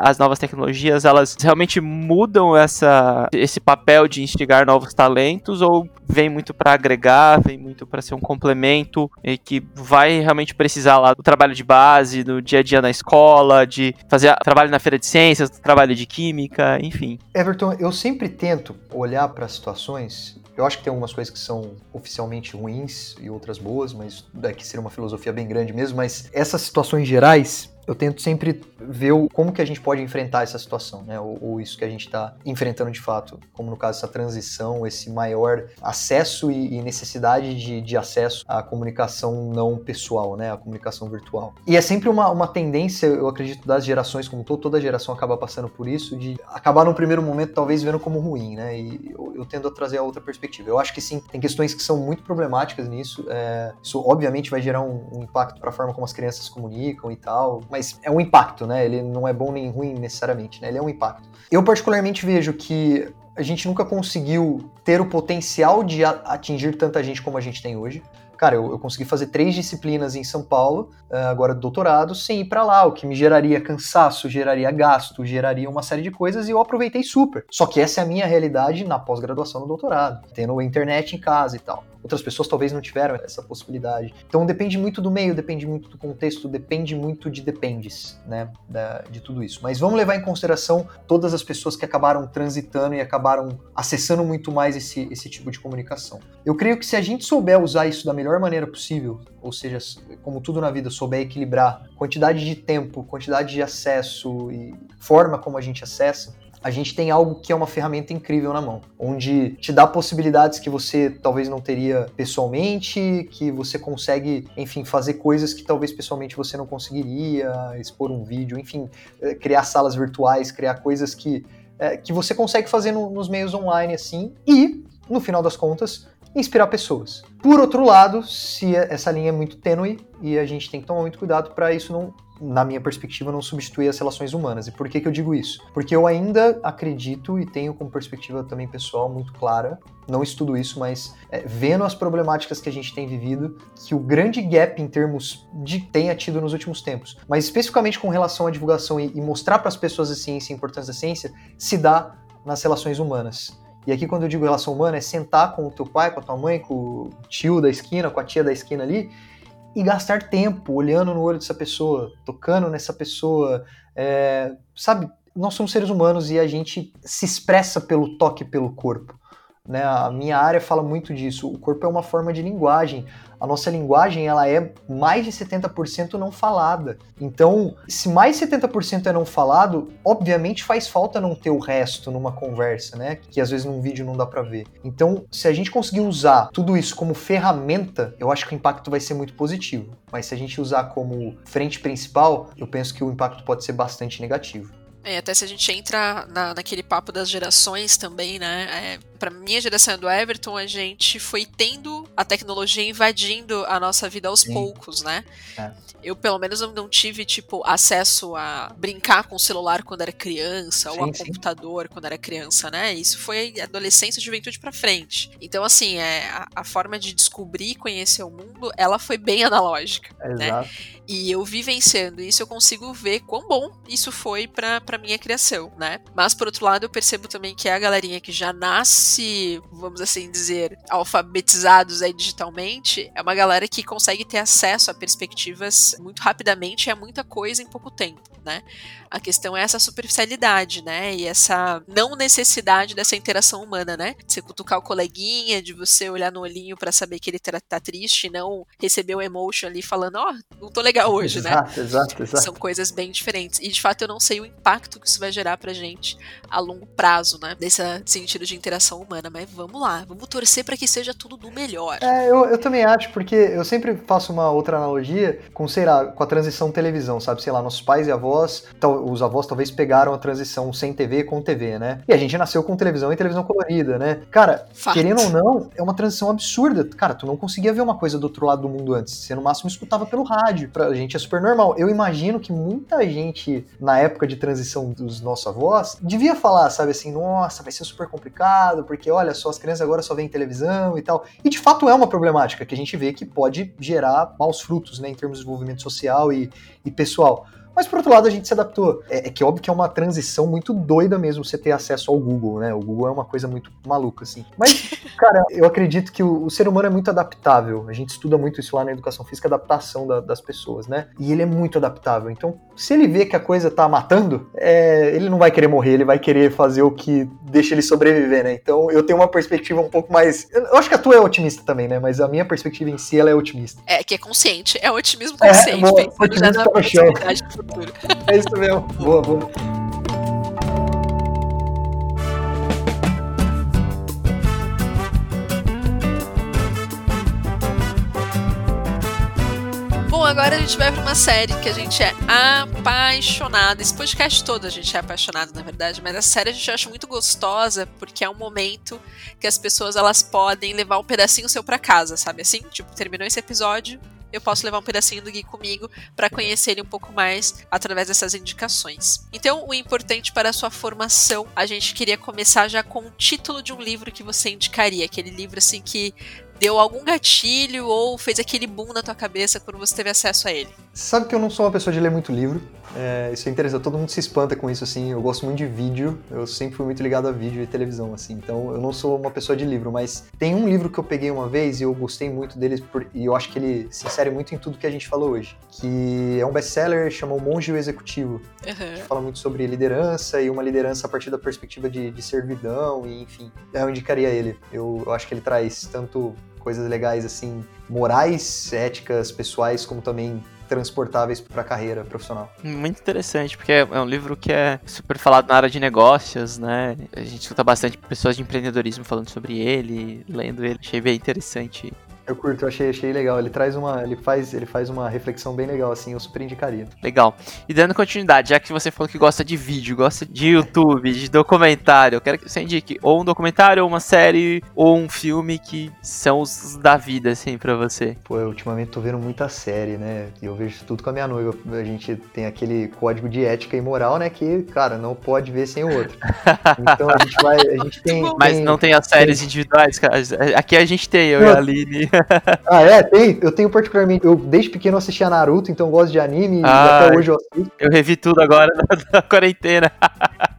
[SPEAKER 5] as novas tecnologias, elas realmente mudam essa, esse papel de instigar novos talentos ou vem muito para agregar, vem muito para ser um complemento e que vai realmente precisar lá do trabalho de base, do dia a dia na escola, de fazer trabalho na feira de ciências, trabalho de química, enfim.
[SPEAKER 7] Everton, eu sempre tento olhar para situações eu acho que tem algumas coisas que são oficialmente ruins e outras boas, mas daqui seria uma filosofia bem grande mesmo. Mas essas situações gerais, eu tento sempre ver como que a gente pode enfrentar essa situação, né? Ou, ou isso que a gente está enfrentando de fato, como no caso essa transição, esse maior acesso e, e necessidade de, de, acesso à comunicação não pessoal, né? A comunicação virtual. E é sempre uma, uma tendência, eu acredito, das gerações como todo, toda geração acaba passando por isso, de acabar no primeiro momento talvez vendo como ruim, né? E eu, eu tendo a trazer a outra perspectiva. Eu acho que sim, tem questões que são muito problemáticas nisso. É, isso obviamente vai gerar um, um impacto para a forma como as crianças comunicam e tal, mas é um impacto, né? Ele não é bom nem ruim necessariamente, né? Ele é um impacto. Eu particularmente vejo que a gente nunca conseguiu ter o potencial de atingir tanta gente como a gente tem hoje. Cara, eu, eu consegui fazer três disciplinas em São Paulo, uh, agora doutorado, sem ir para lá, o que me geraria cansaço, geraria gasto, geraria uma série de coisas e eu aproveitei super. Só que essa é a minha realidade na pós-graduação no doutorado, tendo internet em casa e tal. Outras pessoas talvez não tiveram essa possibilidade. Então depende muito do meio, depende muito do contexto, depende muito de dependes, né, da, de tudo isso. Mas vamos levar em consideração todas as pessoas que acabaram transitando e acabaram acessando muito mais esse, esse tipo de comunicação. Eu creio que se a gente souber usar isso da melhor maneira possível, ou seja, como tudo na vida, souber equilibrar quantidade de tempo, quantidade de acesso e forma como a gente acessa, a gente tem algo que é uma ferramenta incrível na mão, onde te dá possibilidades que você talvez não teria pessoalmente, que você consegue, enfim, fazer coisas que talvez pessoalmente você não conseguiria, expor um vídeo, enfim, eh, criar salas virtuais, criar coisas que, é, que você consegue fazer no, nos meios online assim, e, no final das contas, inspirar pessoas. Por outro lado, se essa linha é muito tênue e a gente tem que tomar muito cuidado para isso não na minha perspectiva, não substituir as relações humanas. E por que, que eu digo isso? Porque eu ainda acredito e tenho como perspectiva também pessoal muito clara, não estudo isso, mas é, vendo as problemáticas que a gente tem vivido, que o grande gap em termos de tenha tido nos últimos tempos, mas especificamente com relação à divulgação e, e mostrar para as pessoas a ciência, a importância da ciência, se dá nas relações humanas. E aqui, quando eu digo relação humana, é sentar com o teu pai, com a tua mãe, com o tio da esquina, com a tia da esquina ali e gastar tempo olhando no olho dessa pessoa, tocando nessa pessoa, é, sabe? Nós somos seres humanos e a gente se expressa pelo toque, pelo corpo. Né? A minha área fala muito disso. O corpo é uma forma de linguagem. A nossa linguagem ela é mais de 70% não falada. Então, se mais 70% é não falado, obviamente faz falta não ter o resto numa conversa, né? Que às vezes num vídeo não dá para ver. Então, se a gente conseguir usar tudo isso como ferramenta, eu acho que o impacto vai ser muito positivo. Mas se a gente usar como frente principal, eu penso que o impacto pode ser bastante negativo.
[SPEAKER 6] É, até se a gente entra na, naquele papo das gerações também, né? É, pra minha geração do Everton, a gente foi tendo a tecnologia invadindo a nossa vida aos Sim. poucos, né? É. Eu, pelo menos, não tive, tipo, acesso a brincar com o celular quando era criança, sim, ou a sim. computador quando era criança, né? Isso foi adolescência e juventude pra frente. Então, assim, é, a, a forma de descobrir e conhecer o mundo, ela foi bem analógica, né? Exato. E eu vivenciando isso, eu consigo ver quão bom isso foi pra, pra minha criação, né? Mas, por outro lado, eu percebo também que a galerinha que já nasce, vamos assim dizer, alfabetizados aí digitalmente, é uma galera que consegue ter acesso a perspectivas muito rapidamente é muita coisa em pouco tempo, né? A questão é essa superficialidade, né? E essa não necessidade dessa interação humana, né? De você cutucar o coleguinha, de você olhar no olhinho para saber que ele tá, tá triste, não receber o um emotion ali falando, ó, oh, não tô legal hoje,
[SPEAKER 7] exato,
[SPEAKER 6] né?
[SPEAKER 7] Exato, exato.
[SPEAKER 6] São coisas bem diferentes. E de fato eu não sei o impacto que isso vai gerar pra gente a longo prazo, né? Desse sentido de interação humana. Mas vamos lá, vamos torcer para que seja tudo do melhor.
[SPEAKER 7] É, eu, eu também acho, porque eu sempre faço uma outra analogia com, sei lá, com a transição televisão, sabe? Sei lá, nossos pais e avós, tal, os avós talvez pegaram a transição sem TV com TV, né? E a gente nasceu com televisão e televisão colorida, né? Cara, Fato. querendo ou não, é uma transição absurda. Cara, tu não conseguia ver uma coisa do outro lado do mundo antes. Você no máximo escutava pelo rádio. Pra gente é super normal. Eu imagino que muita gente, na época de transição dos nossos avós, devia falar, sabe assim, nossa, vai ser super complicado, porque olha só, as crianças agora só veem televisão e tal. E de fato é uma problemática que a gente vê que pode gerar maus frutos, né, em termos de desenvolvimento social e, e pessoal. Mas por outro lado, a gente se adaptou. É, é, que óbvio que é uma transição muito doida mesmo você ter acesso ao Google, né? O Google é uma coisa muito maluca, assim. Mas, cara, eu acredito que o, o ser humano é muito adaptável. A gente estuda muito isso lá na educação física, adaptação da, das pessoas, né? E ele é muito adaptável. Então, se ele vê que a coisa tá matando, é, ele não vai querer morrer, ele vai querer fazer o que deixa ele sobreviver, né? Então, eu tenho uma perspectiva um pouco mais. Eu acho que a tua é otimista também, né? Mas a minha perspectiva em si, ela é otimista.
[SPEAKER 6] É, que é consciente. É otimismo consciente. É,
[SPEAKER 7] otimismo para o chão
[SPEAKER 6] futuro.
[SPEAKER 7] É isso mesmo. Boa, boa.
[SPEAKER 6] Bom, agora a gente vai para uma série que a gente é apaixonado. Esse podcast todo a gente é apaixonado, na verdade, mas a série a gente acha muito gostosa porque é um momento que as pessoas elas podem levar um pedacinho seu para casa, sabe assim? Tipo, terminou esse episódio, eu posso levar um pedacinho do Gui comigo para conhecer ele um pouco mais através dessas indicações. Então, o importante para a sua formação, a gente queria começar já com o título de um livro que você indicaria, aquele livro assim que deu algum gatilho ou fez aquele boom na tua cabeça quando você teve acesso a ele?
[SPEAKER 7] Sabe que eu não sou uma pessoa de ler muito livro. É, isso é interessante, todo mundo se espanta com isso, assim. Eu gosto muito de vídeo, eu sempre fui muito ligado a vídeo e televisão, assim. Então eu não sou uma pessoa de livro, mas tem um livro que eu peguei uma vez e eu gostei muito dele por- e eu acho que ele se insere muito em tudo que a gente falou hoje. Que é um best-seller, chama O Monge e o Executivo.
[SPEAKER 6] Uhum.
[SPEAKER 7] que fala muito sobre liderança e uma liderança a partir da perspectiva de, de servidão e enfim. Eu indicaria ele. Eu, eu acho que ele traz tanto coisas legais assim, morais, éticas, pessoais, como também transportáveis para a carreira profissional.
[SPEAKER 5] Muito interessante, porque é um livro que é super falado na área de negócios, né? A gente escuta bastante pessoas de empreendedorismo falando sobre ele, lendo ele. Achei bem interessante.
[SPEAKER 7] Eu curto, eu achei, achei legal. Ele traz uma, ele faz, ele faz uma reflexão bem legal assim, eu super indicaria.
[SPEAKER 5] Legal. E dando continuidade, já que você falou que gosta de vídeo, gosta de YouTube, de documentário, eu quero que você indique ou um documentário, ou uma série, ou um filme que são os da vida, assim, pra você.
[SPEAKER 7] Pô, eu ultimamente tô vendo muita série, né? E eu vejo tudo com a minha noiva. A gente tem aquele código de ética e moral, né? Que, cara, não pode ver sem o outro. Então a gente vai. A gente tem.
[SPEAKER 5] Mas
[SPEAKER 7] tem-
[SPEAKER 5] não tem as séries individuais, cara. Aqui a gente tem, eu e a Aline.
[SPEAKER 7] Ah, é? Tem? Eu tenho particularmente. Eu desde pequeno assistia Naruto, então gosto de anime e
[SPEAKER 5] Ah,
[SPEAKER 7] até hoje eu assisto.
[SPEAKER 5] Eu revi tudo agora na, na quarentena.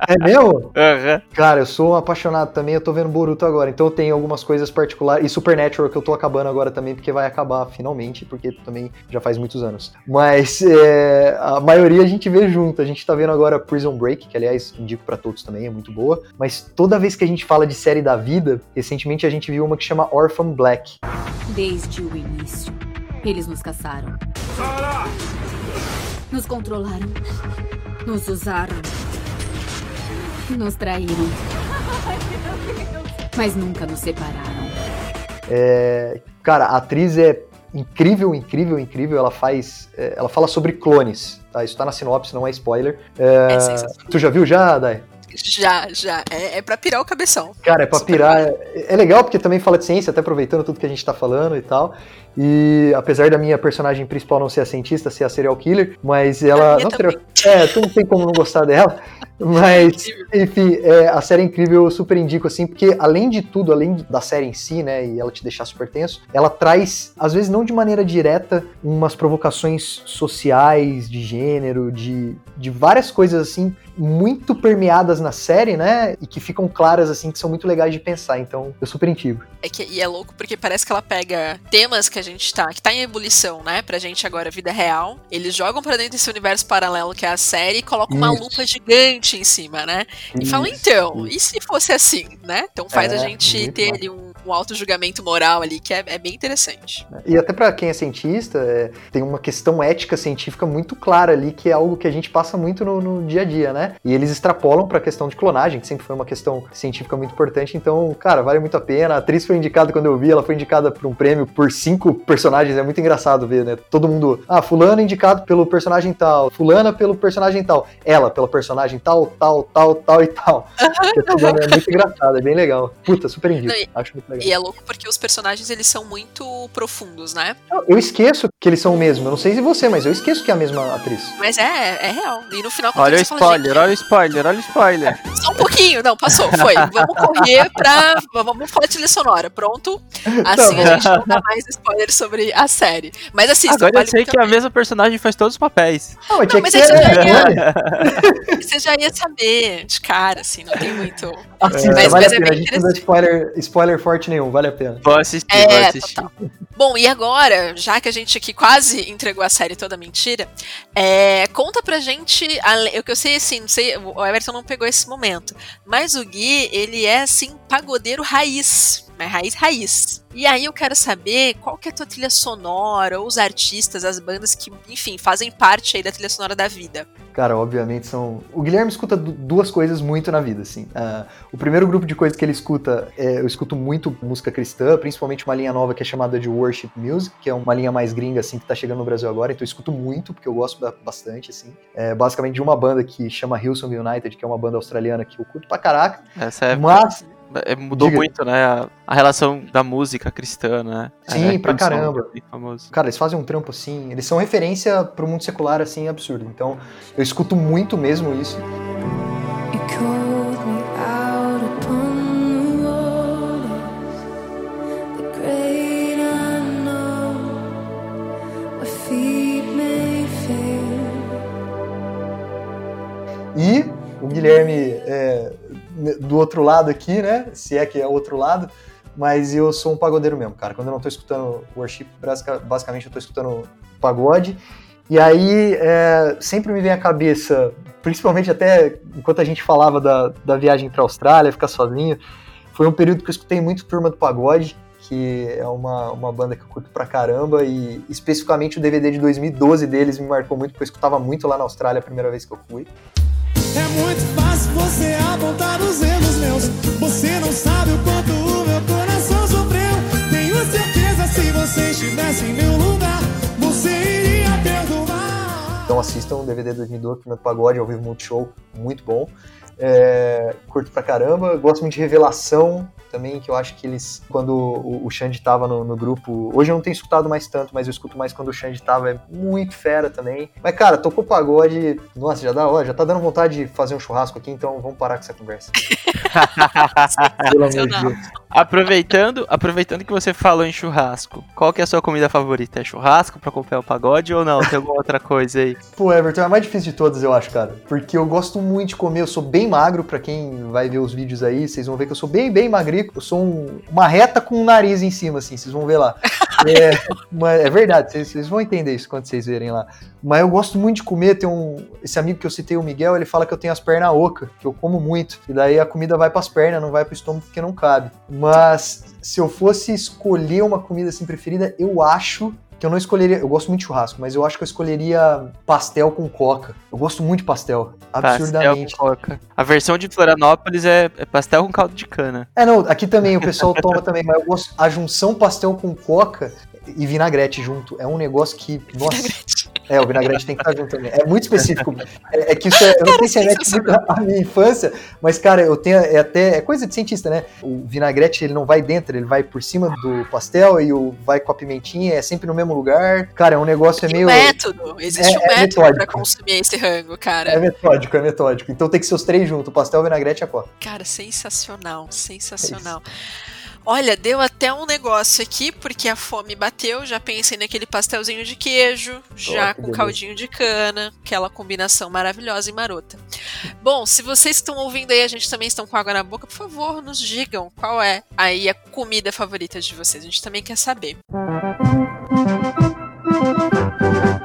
[SPEAKER 7] É mesmo?
[SPEAKER 5] Aham.
[SPEAKER 7] Cara, eu sou um apaixonado também, eu tô vendo Boruto agora, então eu tenho algumas coisas particulares. E Supernatural que eu tô acabando agora também, porque vai acabar finalmente, porque também já faz muitos anos. Mas é, a maioria a gente vê junto. A gente tá vendo agora Prison Break, que aliás indico pra todos também, é muito boa. Mas toda vez que a gente fala de série da vida, recentemente a gente viu uma que chama Orphan Black.
[SPEAKER 2] Desde o início, eles nos caçaram. Nos controlaram. Nos usaram. Nos traíram. Mas nunca nos separaram.
[SPEAKER 7] É, cara, a atriz é incrível, incrível, incrível. Ela faz. é, ela fala sobre clones, tá? Isso tá na sinopse, não é spoiler. É,
[SPEAKER 6] É
[SPEAKER 7] tu já viu já, Dai?
[SPEAKER 6] Já, já. É, é pra pirar o cabeção.
[SPEAKER 7] Cara, é pra
[SPEAKER 6] Super
[SPEAKER 7] pirar. É, é legal porque também fala de ciência, até aproveitando tudo que a gente tá falando e tal. E apesar da minha personagem principal não ser a cientista, ser a serial killer, mas ela. Não serial, é, tu não tem como não gostar dela. Mas, enfim, é, a série é incrível, eu super indico, assim, porque além de tudo, além da série em si, né, e ela te deixar super tenso, ela traz, às vezes não de maneira direta, umas provocações sociais, de gênero, de, de várias coisas, assim, muito permeadas na série, né, e que ficam claras, assim, que são muito legais de pensar. Então, eu super indico.
[SPEAKER 6] É que, e é louco porque parece que ela pega temas que a gente tá, que tá em ebulição, né, pra gente agora, vida real. Eles jogam pra dentro desse universo paralelo que é a série e colocam uma
[SPEAKER 7] Isso.
[SPEAKER 6] lupa gigante em cima, né? E falam,
[SPEAKER 7] Isso,
[SPEAKER 6] então,
[SPEAKER 7] isso.
[SPEAKER 6] e se fosse assim, né? Então faz
[SPEAKER 7] É,
[SPEAKER 6] a gente ter ali um, um auto-julgamento moral ali, que é, é bem interessante.
[SPEAKER 7] E até pra quem é cientista, é, tem uma questão ética científica muito clara ali, que é algo que a gente passa muito no, no dia a dia, né? E eles extrapolam pra questão de clonagem, que sempre foi uma questão científica muito importante. Então, cara, vale muito a pena. A atriz foi indicada quando eu vi, ela foi indicada por um prêmio por cinco personagens. É muito engraçado ver, né? Todo mundo, ah, fulano indicado pelo personagem tal, fulana pelo personagem tal, ela pela personagem tal, tal, tal, tal e tal. É, é muito engraçado, é bem legal. Puta, super indico.
[SPEAKER 6] Não, e-
[SPEAKER 7] Acho muito legal.
[SPEAKER 6] E é louco porque os personagens, eles são muito profundos, né?
[SPEAKER 7] Eu- Eu esqueço que eles são o mesmo. Eu não sei se você, mas eu esqueço que é a mesma atriz.
[SPEAKER 6] Mas é, é real. E no final,
[SPEAKER 5] Olha o
[SPEAKER 6] você fala,
[SPEAKER 5] spoiler, olha o spoiler, olha o spoiler.
[SPEAKER 6] Só um pouquinho, não, passou, foi. Vamos correr pra. Vamos falar de trilha sonora, pronto? Assim
[SPEAKER 7] bom.
[SPEAKER 6] a gente não dá mais spoiler sobre a série. Mas assistam,
[SPEAKER 5] Agora eu sei que a
[SPEAKER 6] pena.
[SPEAKER 5] mesma personagem faz todos os papéis.
[SPEAKER 7] Não, mas
[SPEAKER 6] Não, mas
[SPEAKER 7] que
[SPEAKER 6] aí você já
[SPEAKER 7] né?
[SPEAKER 6] ia- Você já ia saber de cara, assim, não tem muito.
[SPEAKER 7] assista,
[SPEAKER 6] Mas-
[SPEAKER 7] vale
[SPEAKER 6] mas
[SPEAKER 7] a
[SPEAKER 6] é
[SPEAKER 7] pena.
[SPEAKER 6] bem
[SPEAKER 7] a gente não dá spoiler, spoiler forte nenhum, vale a pena.
[SPEAKER 5] Vou assistir, vou
[SPEAKER 6] É,
[SPEAKER 5] assistir.
[SPEAKER 6] total. Bom, e agora, já que a gente aqui quase entregou a série toda mentira, é, conta pra gente, o que eu sei assim, não sei, o Everton não pegou esse momento, mas o Gui, ele é assim, pagodeiro raiz, mas raiz, raiz. E aí eu quero saber qual que é a tua trilha sonora, ou os artistas, as bandas que, enfim, fazem parte aí da trilha sonora da vida.
[SPEAKER 7] Cara, obviamente são. O Guilherme escuta duas coisas muito na vida, assim. Uh, o primeiro grupo de coisas que ele escuta, é, eu escuto muito música cristã, principalmente uma linha nova que é chamada de Worship Music, que é uma linha mais gringa, assim, que tá chegando no Brasil agora, então eu escuto muito, porque eu gosto bastante, assim. É, basicamente de uma banda que chama Hillsong United, que é uma banda australiana que eu curto pra caraca.
[SPEAKER 5] Essa é.
[SPEAKER 7] Mas.
[SPEAKER 5] É, mudou Diga. muito, né? A, a, relação da música cristã, né?
[SPEAKER 7] Sim, é, pra caramba. Cara, eles fazem um trampo assim. Eles são referência pro mundo secular, assim, absurdo. Então, eu escuto muito mesmo isso. Outro lado aqui, né? Se é que é outro lado. Mas eu sou um pagodeiro mesmo, cara. Quando eu não tô escutando worship, basicamente eu tô escutando pagode. E aí é, sempre me vem à cabeça, principalmente até enquanto a gente falava da, da viagem para a Austrália, ficar sozinho, foi um período que eu escutei muito Turma do Pagode, que é uma, uma banda que eu curto pra caramba, e especificamente o DVD de 2012 deles me marcou muito, porque eu escutava muito lá na Austrália a primeira vez que eu fui. É muito fácil você apontar os erros meus. Você não sabe o quanto o meu coração sofreu. Tenho certeza se você estivesse em meu lugar, você iria perdoar. Então assistam o DVD 2012, Primeiro Pagode, ao vivo Multishow, muito bom. É, curto pra caramba, gosto muito de Revelação, também, que eu acho que eles, quando o, o Xande tava no, no, grupo, hoje eu não tenho escutado mais tanto, mas eu escuto mais quando o Xande tava, é muito fera também. Mas, cara, tocou pagode, nossa, já dá, ó, já tá dando vontade de fazer um churrasco aqui, então vamos parar com essa conversa.
[SPEAKER 5] Pelo amor de Deus. Aproveitando, aproveitando que você falou em churrasco, qual que é a sua comida favorita? É churrasco pra acompanhar o pagode ou não? Tem alguma outra coisa aí?
[SPEAKER 7] Pô, Everton, é a mais difícil de todas, eu acho, cara. Porque eu gosto muito de comer, eu sou bem magro, pra quem vai ver os vídeos aí, vocês vão ver que eu sou bem, bem magrinho eu sou um, uma reta com um nariz em cima, assim, vocês vão ver lá. É, é verdade, vocês, vocês, vão entender isso quando vocês verem lá. Mas eu gosto muito de comer, tem um. Esse amigo que eu citei, o Miguel, ele fala que eu tenho as pernas oca, que eu como muito. E daí a comida vai para as pernas, não vai para o estômago porque não cabe. Mas se eu fosse escolher uma comida assim preferida, eu acho que eu não escolheria. Eu gosto muito de churrasco, mas eu acho que eu escolheria pastel com coca. Eu gosto muito de pastel. Absurdamente.
[SPEAKER 5] Pastel com coca. A versão de Florianópolis é, é pastel com caldo de cana.
[SPEAKER 7] É, não, aqui também o pessoal toma também, mas eu gosto. A junção pastel com coca e vinagrete junto é um negócio que. Nossa. É, o vinagrete tem que estar junto também. É muito específico. É, é que isso é. Eu não sei se é muito a minha infância, mas, cara, eu tenho. É até. É coisa de cientista, né? O vinagrete, ele não vai dentro, ele vai por cima do pastel e o, vai com a pimentinha, é sempre no mesmo lugar. Cara, é um negócio é meio.
[SPEAKER 6] método. Existe é, um é método metódico. pra consumir esse rango, cara.
[SPEAKER 7] É metódico, é metódico. Então tem que ser os três juntos: pastel, vinagrete e a coca.
[SPEAKER 6] Cara, sensacional, sensacional. É Olha, deu até um negócio aqui, porque a fome bateu. Já pensei naquele pastelzinho de queijo, já com delícia. caldinho de cana, aquela combinação maravilhosa e marota. Bom, se vocês estão ouvindo aí, a gente também estão com água na boca, por favor, nos digam qual é aí a comida favorita de vocês. A gente também quer saber.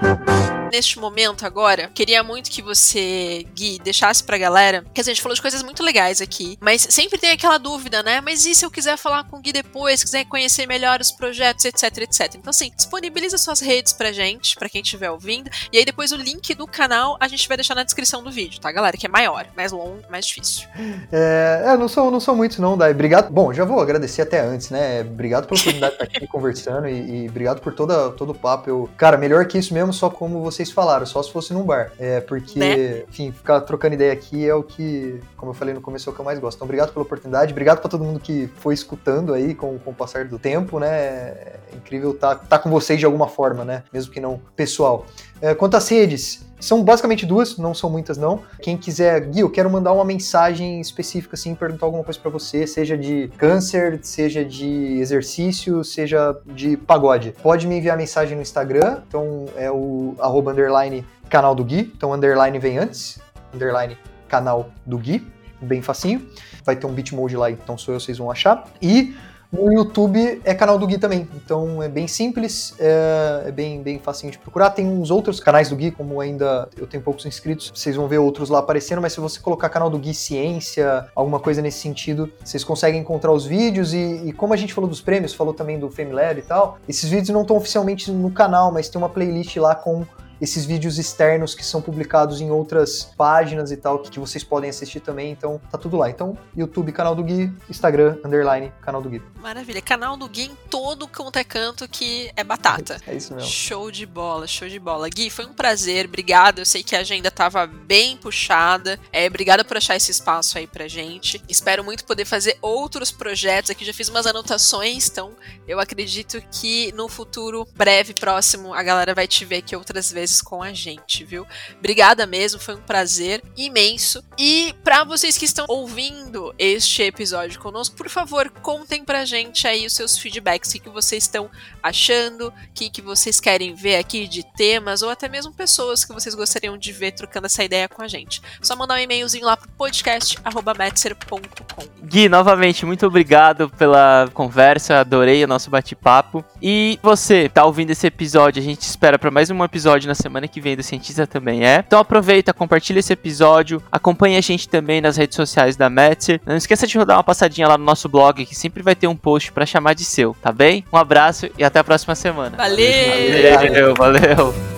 [SPEAKER 6] Música neste momento agora, queria muito que você, Gui, deixasse pra galera, que a gente falou de coisas muito legais aqui, mas sempre tem aquela dúvida, né? Mas e se eu quiser falar com o Gui depois, quiser conhecer melhor os projetos, etc, etc. Então, assim, disponibiliza suas redes pra gente, pra quem estiver ouvindo, e aí depois o link do canal a gente vai deixar na descrição do vídeo, tá, galera? Que é maior, mais longo, mais difícil.
[SPEAKER 7] É, é não sou, não sou muito não, Dai. Obrigado. Bom, já vou agradecer até antes, né? Obrigado pela oportunidade de estar aqui conversando e, e obrigado por toda, todo o papo. Eu, cara, melhor que isso mesmo, só como vocês vocês falaram, só se fosse num bar. É, porque, né? enfim, ficar trocando ideia aqui é o que, como eu falei no começo, é o que eu mais gosto. Então, obrigado pela oportunidade, obrigado para todo mundo que foi escutando aí com, com o passar do tempo, né? É incrível estar tá, tá com vocês de alguma forma, né? Mesmo que não pessoal. É, quanto às redes, são basicamente duas, não são muitas não. Quem quiser, Gui, eu quero mandar uma mensagem específica, assim, perguntar alguma coisa para você, seja de câncer, seja de exercício, seja de pagode. Pode me enviar mensagem no Instagram, então é o arroba underline canal do Gui, então underline vem antes, underline canal do Gui, bem facinho. Vai ter um bitmode lá, então sou eu, vocês vão achar. E No YouTube é canal do Gui também, então é bem simples, é, é bem, bem facinho de procurar. Tem uns outros canais do Gui, como ainda eu tenho poucos inscritos, vocês vão ver outros lá aparecendo, mas se você colocar canal do Gui Ciência, alguma coisa nesse sentido, vocês conseguem encontrar os vídeos e, e como a gente falou dos prêmios, falou também do FameLab e tal, esses vídeos não estão oficialmente no canal, mas tem uma playlist lá com esses vídeos externos que são publicados em outras páginas e tal, que, que vocês podem assistir também, então tá tudo lá. Então, YouTube, canal do Gui, Instagram, underline, canal do Gui.
[SPEAKER 6] Maravilha. Canal do Gui em todo quanto é canto que é batata.
[SPEAKER 7] É isso mesmo.
[SPEAKER 6] Show de bola, show de bola. Gui, foi um prazer, obrigado. Eu sei que a agenda tava bem puxada. É, obrigada por achar esse espaço aí pra gente. Espero muito poder fazer outros projetos aqui. Já fiz umas anotações, então eu acredito que no futuro breve, próximo, a galera vai te ver aqui outras vezes com a gente, viu? Obrigada mesmo, foi um prazer imenso. E para vocês que estão ouvindo este episódio conosco, por favor, contem pra gente aí os seus feedbacks, o que, que vocês estão achando, o que, que vocês querem ver aqui de temas, ou até mesmo pessoas que vocês gostariam de ver trocando essa ideia com a gente. Só mandar um e-mailzinho lá pro podcast.metzer.com.
[SPEAKER 5] Gui, novamente, muito obrigado pela conversa, adorei o nosso bate-papo. E você, tá ouvindo esse episódio, a gente espera para mais um episódio na semana que vem do Cientista também é. Então aproveita, compartilha esse episódio, acompanhe a gente também nas redes sociais da Metzer. Não esqueça de rodar uma passadinha lá no nosso blog, que sempre vai ter um post para chamar de seu, tá bem? Um abraço e até a próxima semana.
[SPEAKER 6] Valeu!
[SPEAKER 5] Valeu, valeu.